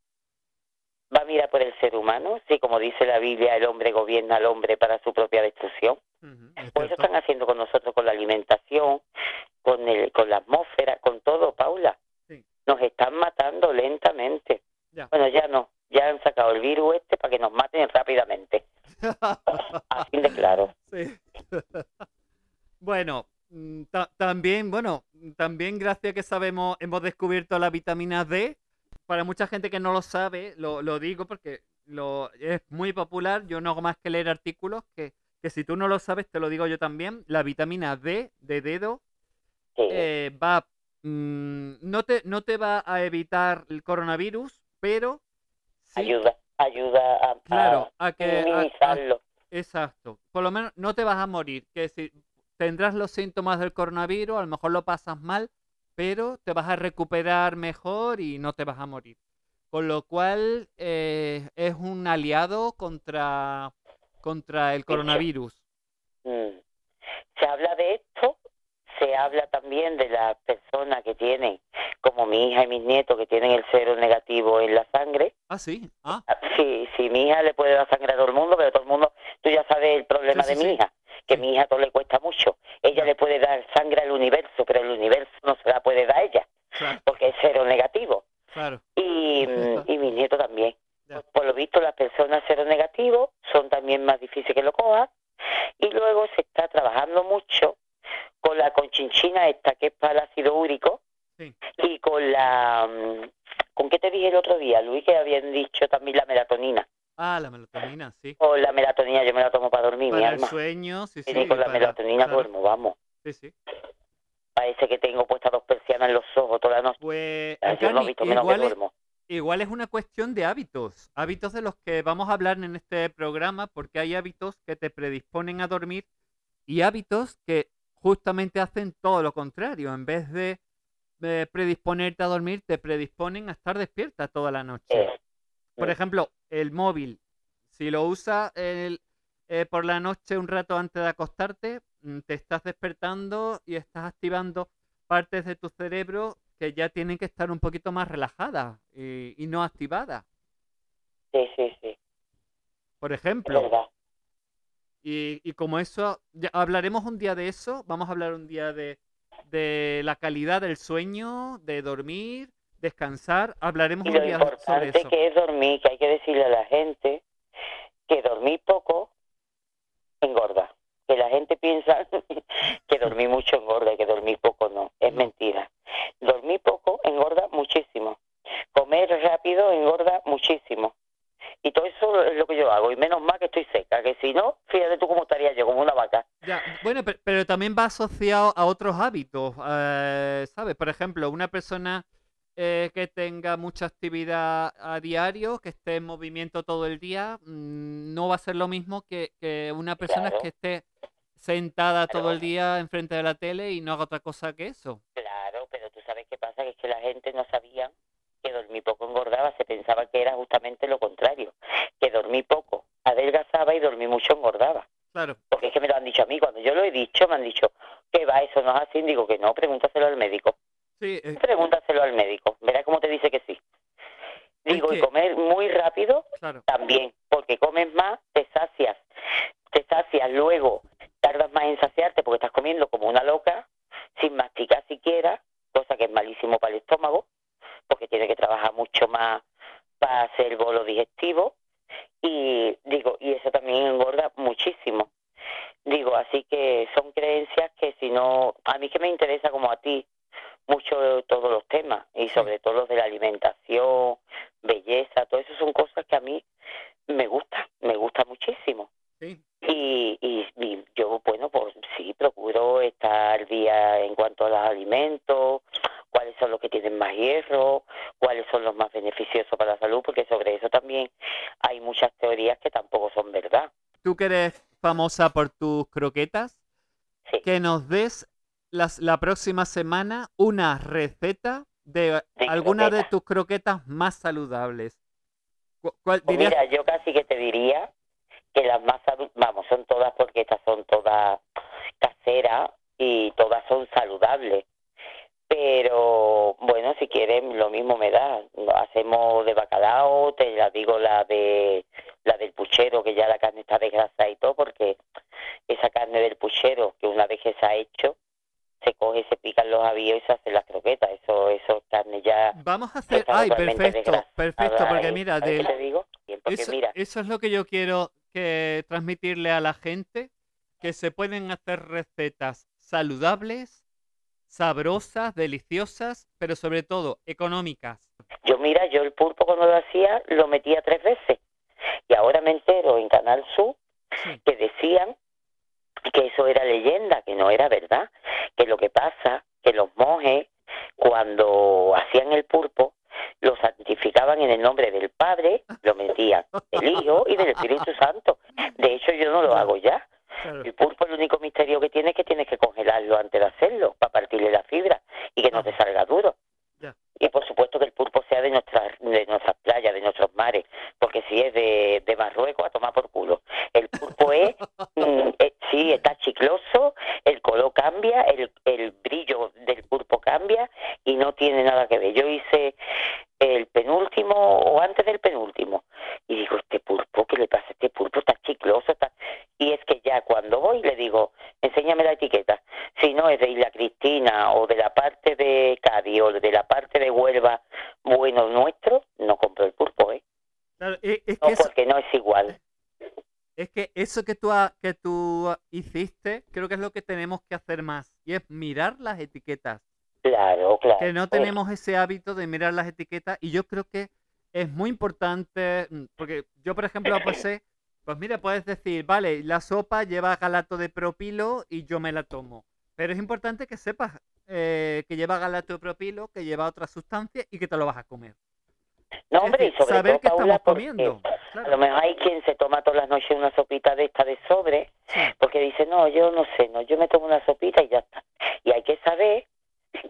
Speaker 4: va a mirar por el ser humano, sí, como dice la Biblia, el hombre gobierna al hombre para su propia destrucción.
Speaker 1: Es
Speaker 4: Pues eso están haciendo con nosotros, con la alimentación, con, el, con la atmósfera, con todo, Paula.
Speaker 1: Sí.
Speaker 4: Nos están matando lentamente.
Speaker 1: Ya.
Speaker 4: Bueno, ya no, ya han sacado el virus este para que nos maten rápidamente. Así de claro.
Speaker 1: Sí. Bueno, mm, ta- también, bueno, también gracias a que sabemos, hemos descubierto la vitamina D. Para mucha gente que no lo sabe, lo, lo digo porque lo, es muy popular. Yo no hago más que leer artículos que, que si tú no lo sabes, te lo digo yo también. La vitamina D de dedo
Speaker 4: Sí.
Speaker 1: eh, va, mm, no te, no te va a evitar el coronavirus, pero sí,
Speaker 4: ayuda, ayuda a,
Speaker 1: claro, a que a-. Exacto. Por lo menos no te vas a morir. Que si tendrás los síntomas del coronavirus, a lo mejor lo pasas mal, pero te vas a recuperar mejor y no te vas a morir. Con lo cual eh, es un aliado contra, contra el coronavirus.
Speaker 4: Mm. Se habla de esto, se habla también de las personas que tienen, como mi hija y mis nietos, que tienen el cero negativo en la sangre.
Speaker 1: Ah, sí. Ah,
Speaker 4: Sí, sí, mi hija le puede dar sangre a todo el mundo, pero todo el mundo, tú ya sabes el problema
Speaker 1: Sí, sí,
Speaker 4: de mi
Speaker 1: sí.
Speaker 4: hija, que mi hija todo le cuesta mucho. Ella le puede dar sangre al universo, pero el universo no se la puede dar a ella,
Speaker 1: claro,
Speaker 4: porque es cero negativo.
Speaker 1: claro.
Speaker 4: Y, y mis nietos también. Pues, por lo visto, las personas cero negativos son también más difíciles que lo cojan. Y luego se está trabajando mucho con la conchinchina esta, que es para el ácido úrico,
Speaker 1: Sí.
Speaker 4: y con la... mm, ¿Con qué te dije el otro día, Luis? Que habían dicho también la melatonina.
Speaker 1: Ah, la melatonina, sí.
Speaker 4: Con la melatonina yo me la tomo para dormir, mi
Speaker 1: Para el
Speaker 4: alma.
Speaker 1: sueño, sí,
Speaker 4: Y
Speaker 1: sí.
Speaker 4: con la
Speaker 1: para-
Speaker 4: melatonina
Speaker 1: claro,
Speaker 4: duermo, vamos.
Speaker 1: Sí, sí.
Speaker 4: Parece que tengo puestas dos persianas en los ojos toda la noche.
Speaker 1: Pues,
Speaker 4: Yo no he visto menos que
Speaker 1: es,
Speaker 4: duermo.
Speaker 1: Igual es una cuestión de hábitos, hábitos de los que vamos a hablar en este programa, porque hay hábitos que te predisponen a dormir y hábitos que justamente hacen todo lo contrario. En vez de eh, predisponerte a dormir, te predisponen a estar despierta toda la noche.
Speaker 4: Eh,
Speaker 1: Por
Speaker 4: mm.
Speaker 1: ejemplo, el móvil, si lo usas el- eh, por la noche un rato antes de acostarte, mm, te estás despertando y estás activando partes de tu cerebro que ya tienen que estar un poquito más relajadas y, y no activadas.
Speaker 4: Sí, sí, sí.
Speaker 1: Por ejemplo, y, y como eso, ya hablaremos un día de eso, vamos a hablar un día de, de la calidad del sueño, de dormir, descansar, hablaremos
Speaker 4: Y
Speaker 1: un día sobre eso.
Speaker 4: que es dormir, que hay que decirle a la gente que dormir poco engorda. Que la gente piensa que dormir mucho engorda y que dormir poco no. Es mentira. Dormir poco engorda muchísimo. Comer rápido engorda muchísimo. Y todo eso es lo que yo hago. Y menos mal que estoy seca, que si no, fíjate tú cómo estaría yo, como una vaca.
Speaker 1: Ya, bueno, pe- pero, también va asociado a otros hábitos, eh, ¿sabes? Por ejemplo, una persona eh, que tenga mucha actividad a diario, que esté en movimiento todo el día, mm, no va a ser lo mismo que, que una persona
Speaker 4: Claro.
Speaker 1: que esté sentada todo el día enfrente de la tele y no haga otra cosa que eso.
Speaker 4: Claro, pero tú sabes qué pasa, que es que la gente no sabía que dormir poco engordaba, se pensaba que era justamente lo contrario, que dormir poco adelgazaba y dormir mucho engordaba.
Speaker 1: Claro,
Speaker 4: Porque es que me lo han dicho a mí, cuando yo lo he dicho, me han dicho, que va, eso no es así, digo que no, pregúntaselo al médico,
Speaker 1: sí, eh,
Speaker 4: pregúntaselo al médico, verás cómo te dice que sí.
Speaker 1: Es
Speaker 4: Digo, y comer muy rápido
Speaker 1: claro,
Speaker 4: también, porque comes más, te sacias, te sacias, luego tardas más en saciarte porque estás comiendo como una loca, sin masticar siquiera, cosa que es malísimo para el estómago, porque tiene que trabajar mucho más para hacer el bolo digestivo, y digo, y eso también engorda muchísimo. Digo, así que son creencias que si no, a mí que me interesa como a ti mucho todos los temas, y sobre todo los de la alimentación, belleza, todo eso son cosas que a mí me gusta, me gusta muchísimo.
Speaker 1: sí,
Speaker 4: Y, y, y yo, bueno, pues sí, procuro estar al día en cuanto a los alimentos, cuáles son son los que tienen más hierro, cuáles son los más beneficiosos para la salud, porque sobre eso también hay muchas teorías que tampoco son verdad.
Speaker 1: Tú que eres famosa por tus croquetas,
Speaker 4: Sí.
Speaker 1: que nos des las, la próxima semana una receta de,
Speaker 4: De
Speaker 1: alguna de tus croquetas más saludables. Cu- ¿Cuál
Speaker 4: Pues mira, yo casi que te diría que las más vamos, son todas porque estas son todas caseras y todas son saludables. Pero bueno, si quieren lo mismo me da. Hacemos de bacalao, te la digo la de la del puchero que ya la carne está desgrasada y todo porque esa carne del puchero que una vez que se ha hecho se coge, se pican los avíos y se hacen las croquetas. Eso eso es carne ya
Speaker 1: Vamos a hacer. Ay, perfecto, perfecto, porque
Speaker 4: y-
Speaker 1: mira,
Speaker 4: ¿sabes
Speaker 1: del-
Speaker 4: qué te digo? Porque
Speaker 1: Eso,
Speaker 4: mira,
Speaker 1: eso es lo que yo quiero que transmitirle a la gente, que se pueden hacer recetas saludables, sabrosas, deliciosas, pero sobre todo económicas.
Speaker 4: Yo mira, yo el pulpo cuando lo hacía lo metía tres veces. Y ahora me entero en Canal Sur
Speaker 1: Sí.
Speaker 4: que decían que eso era leyenda, que no era verdad. Que lo que pasa, que los monjes cuando hacían el pulpo lo santificaban en el nombre del Padre, lo metían del Hijo y del Espíritu Santo. De hecho yo no lo hago ya. El pulpo el único misterio que tiene es que tienes que congelarlo antes de hacerlo para partirle la fibra y que no te
Speaker 1: Ajá.
Speaker 4: salga duro. Y por supuesto que el pulpo sea de nuestras de nuestras playas, de nuestros mares, porque si es de, de Marruecos a tomar por culo. El pulpo es, mm, eh, sí, está chicloso, el color cambia, el, el brillo del pulpo cambia y no tiene nada que ver. Yo hice el penúltimo o antes del penúltimo y digo, este pulpo, ¿qué le pasa a este pulpo? Está chicloso, está... Y es que ya cuando voy le digo, enséñame la etiqueta. No es de Isla Cristina o de la parte de Cádiz o de la parte de Huelva, bueno nuestro, no compro el pulpo, ¿eh?
Speaker 1: Claro, e- es,
Speaker 4: No,
Speaker 1: que eso,
Speaker 4: porque no es igual.
Speaker 1: es que eso que tú, ha- que tú hiciste, creo que es lo que tenemos que hacer más, y es mirar las etiquetas.
Speaker 4: Claro, claro.
Speaker 1: que no
Speaker 4: Pues,
Speaker 1: tenemos ese hábito de mirar las etiquetas y yo creo que es muy importante, mm, porque yo por ejemplo pues sé, pues mira, puedes decir, vale, la sopa lleva galato de propilo y yo me la tomo, pero es importante que sepas eh, que lleva galato de propilo, que lleva otra sustancia y que te lo vas a comer.
Speaker 4: No, hombre, y sobre
Speaker 1: saber
Speaker 4: todo, Paula,
Speaker 1: estamos comiendo.
Speaker 4: A lo mejor hay quien se toma todas las noches una sopita de esta de sobre, porque dice, no, yo no sé, no, yo me tomo una sopita y ya está. Y hay que saber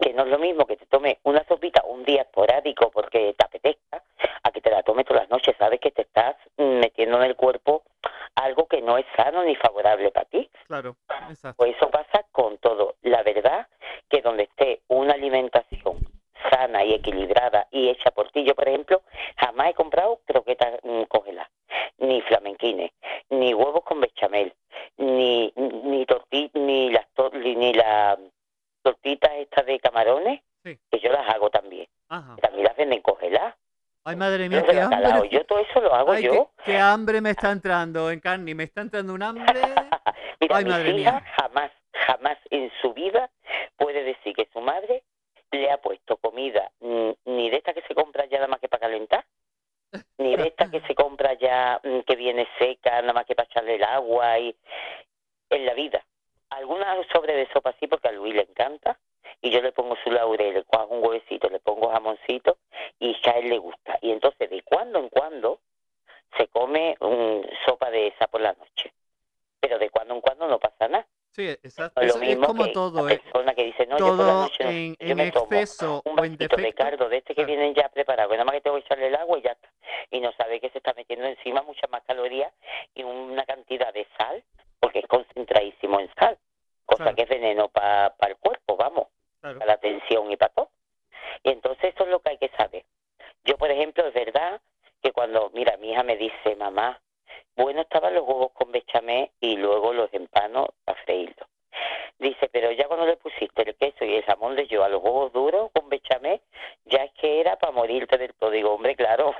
Speaker 4: que no es lo mismo que te tome una sopita un día esporádico porque te apetezca, a que te la tomes todas las noches, sabes que te estás metiendo en el cuerpo algo que no es sano ni favorable para ti.
Speaker 1: claro, exacto.
Speaker 4: Pues eso pasa con todo. La verdad que donde esté una alimentación sana y equilibrada y hecha por ti, yo por ejemplo jamás he comprado croquetas mm, congeladas, ni flamenquines, ni huevos con bechamel, ni ni torti, ni las ni las tortitas estas de camarones,
Speaker 1: Sí.
Speaker 4: que yo las hago también.
Speaker 1: Ajá.
Speaker 4: También las venden congeladas.
Speaker 1: Ay, madre mía, qué hambre.
Speaker 4: yo todo eso lo hago
Speaker 1: Ay,
Speaker 4: yo.
Speaker 1: qué, qué hambre me está entrando en carne, me está entrando un hambre.
Speaker 4: Mira,
Speaker 1: Ay,
Speaker 4: mi
Speaker 1: madre
Speaker 4: hija
Speaker 1: mía.
Speaker 4: jamás, jamás en su vida puede decir que su madre le ha puesto comida mm, ni de esta que se compra ya nada más que para calentar, ni de esta que se compra ya mm, que viene seca nada más que para echarle el agua y en la vida. Algunas sobre de sopa sí porque a Luis le encanta y yo le pongo su laurel, le cojo un huevecito, le pongo jamoncito y ya a él le gusta. Y entonces de cuando en cuando se come mm, sopa de esa por la noche. Pero de cuando en cuando no pasa nada.
Speaker 1: Sí, exacto.
Speaker 4: Es lo
Speaker 1: es
Speaker 4: mismo
Speaker 1: como
Speaker 4: que
Speaker 1: todo,
Speaker 4: la
Speaker 1: ¿eh?
Speaker 4: persona que dice, no, yo por la
Speaker 1: Todo
Speaker 4: noche no,
Speaker 1: en,
Speaker 4: yo
Speaker 1: en
Speaker 4: me tomo
Speaker 1: exceso
Speaker 4: un
Speaker 1: o en
Speaker 4: vasito de
Speaker 1: defecto.
Speaker 4: caldo de este que vienen ya preparados, que nada más que tengo que echarle el agua y ya está. Y no sabe que se está metiendo encima muchas más calorías y una cantidad de sal, porque es concentradísimo en sal, cosa
Speaker 1: Claro.
Speaker 4: que es veneno para el cuerpo, vamos,
Speaker 1: Claro.
Speaker 4: para la tensión y para todo. Y entonces eso es lo que hay que saber. Yo, por ejemplo, es verdad que cuando, mira, mi hija me dice, mamá, bueno estaban los huevos con bechamel y luego los empano a freírlos. Dice, pero ya cuando le pusiste el queso y el jamón de yo a los huevos duros con bechamel, ya es que era para morirte del todo. Digo, hombre, claro,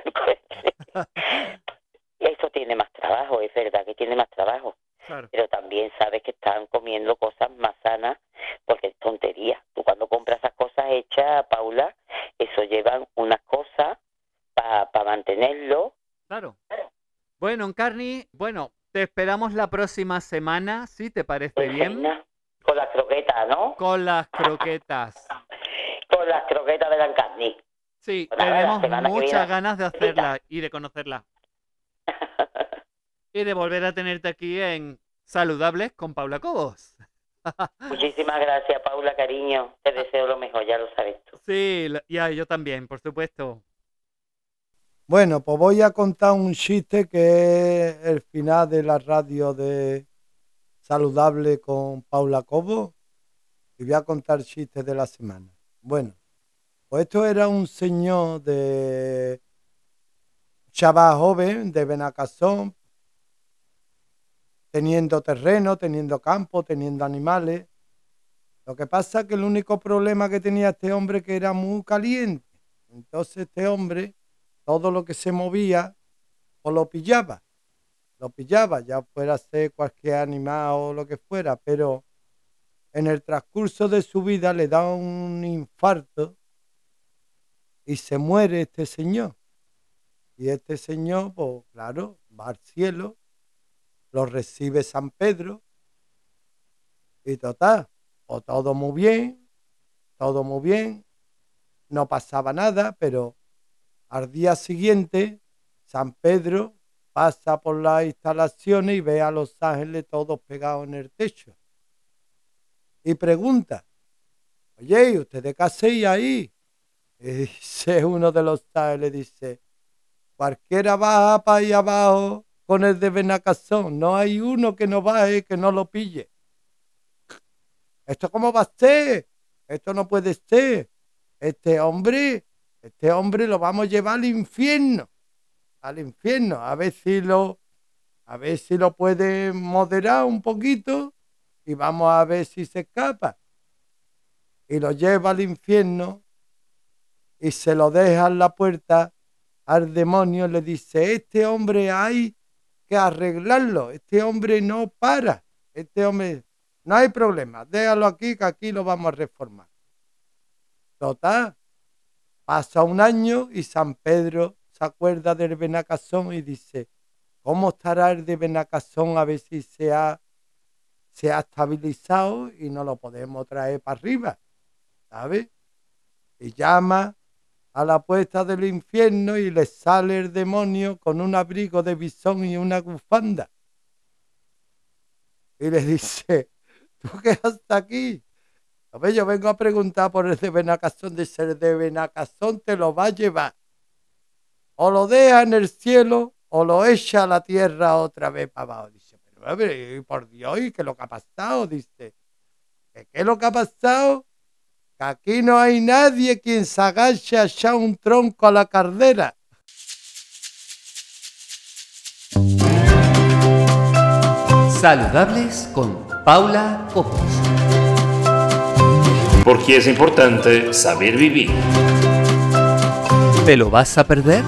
Speaker 4: eso tiene más trabajo, es verdad que tiene más trabajo,
Speaker 1: Claro.
Speaker 4: pero también sabes que están comiendo cosas más sanas porque es tontería. Tú cuando compras esas cosas hechas, Paula, eso llevan unas cosas para mantenerlo.
Speaker 1: Claro. Encarni, bueno, te esperamos la próxima semana, si te parece
Speaker 4: pues,
Speaker 1: bien,
Speaker 4: Con la croqueta, ¿no?
Speaker 1: con las croquetas.
Speaker 4: Con las croquetas de Lancarni.
Speaker 1: Sí,
Speaker 4: Pues
Speaker 1: tenemos muchas ganas de hacerla y de conocerla. Y de volver a tenerte aquí en Saludables con Paula Cobos.
Speaker 4: Muchísimas gracias, Paula, cariño. Te deseo lo mejor, ya lo sabes tú.
Speaker 1: Sí, lo- ya yo también, por supuesto.
Speaker 5: Bueno, pues voy a contar un chiste que es el final de la radio de Saludable con Paula Cobo y voy a contar chistes de la semana. Bueno, pues esto era un señor de chaval joven de Benacazón, teniendo terreno, teniendo campo, teniendo animales. Lo que pasa es que el único problema que tenía este hombre que era muy caliente. Entonces este hombre todo lo que se movía o lo pillaba. Lo pillaba, ya fuera ser cualquier animal o lo que fuera, pero en el transcurso de su vida le da un infarto y se muere este señor. Y este señor, pues claro, va al cielo, lo recibe San Pedro y total, o todo muy bien, todo muy bien, no pasaba nada, pero al día siguiente, San Pedro pasa por las instalaciones y ve a los ángeles todos pegados en el techo. Y pregunta, oye, ¿y ustedes qué hacéis ahí? Y dice uno de los ángeles, dice, cualquiera baja para ahí abajo con el de Benacazón, no hay uno que no baje que no lo pille. ¿Esto cómo va a ser? Esto no puede ser. Este hombre este hombre lo vamos a llevar al infierno, al infierno, a ver si lo, a ver si lo puede moderar un poquito y vamos a ver si se escapa. Y lo lleva al infierno y se lo deja en la puerta al demonio, le dice, este hombre hay que arreglarlo, este hombre no para, este hombre, no hay problema, déjalo aquí que aquí lo vamos a reformar. Total, Pasa un año y San Pedro se acuerda del Benacazón y dice, ¿cómo estará el de Benacazón a ver si se ha, se ha estabilizado y no lo podemos traer para arriba? ¿Sabes? Y llama a la puerta del infierno y le sale el demonio con un abrigo de bisón y una bufanda. Y le dice, ¿tú qué haces aquí? A ver, yo vengo a preguntar por el de Benacazón, de ser de Benacazón te lo va a llevar. O lo deja en el cielo o lo echa a la tierra otra vez para abajo. Dice, pero a ver, por Dios, ¿y qué es lo que ha pasado? Dice, ¿qué es lo que ha pasado? Que aquí no hay nadie quien se agache a echar un tronco a la cardera.
Speaker 1: Saludables con Paula Cobos.
Speaker 2: Porque es importante saber vivir.
Speaker 1: ¿Te lo vas a perder?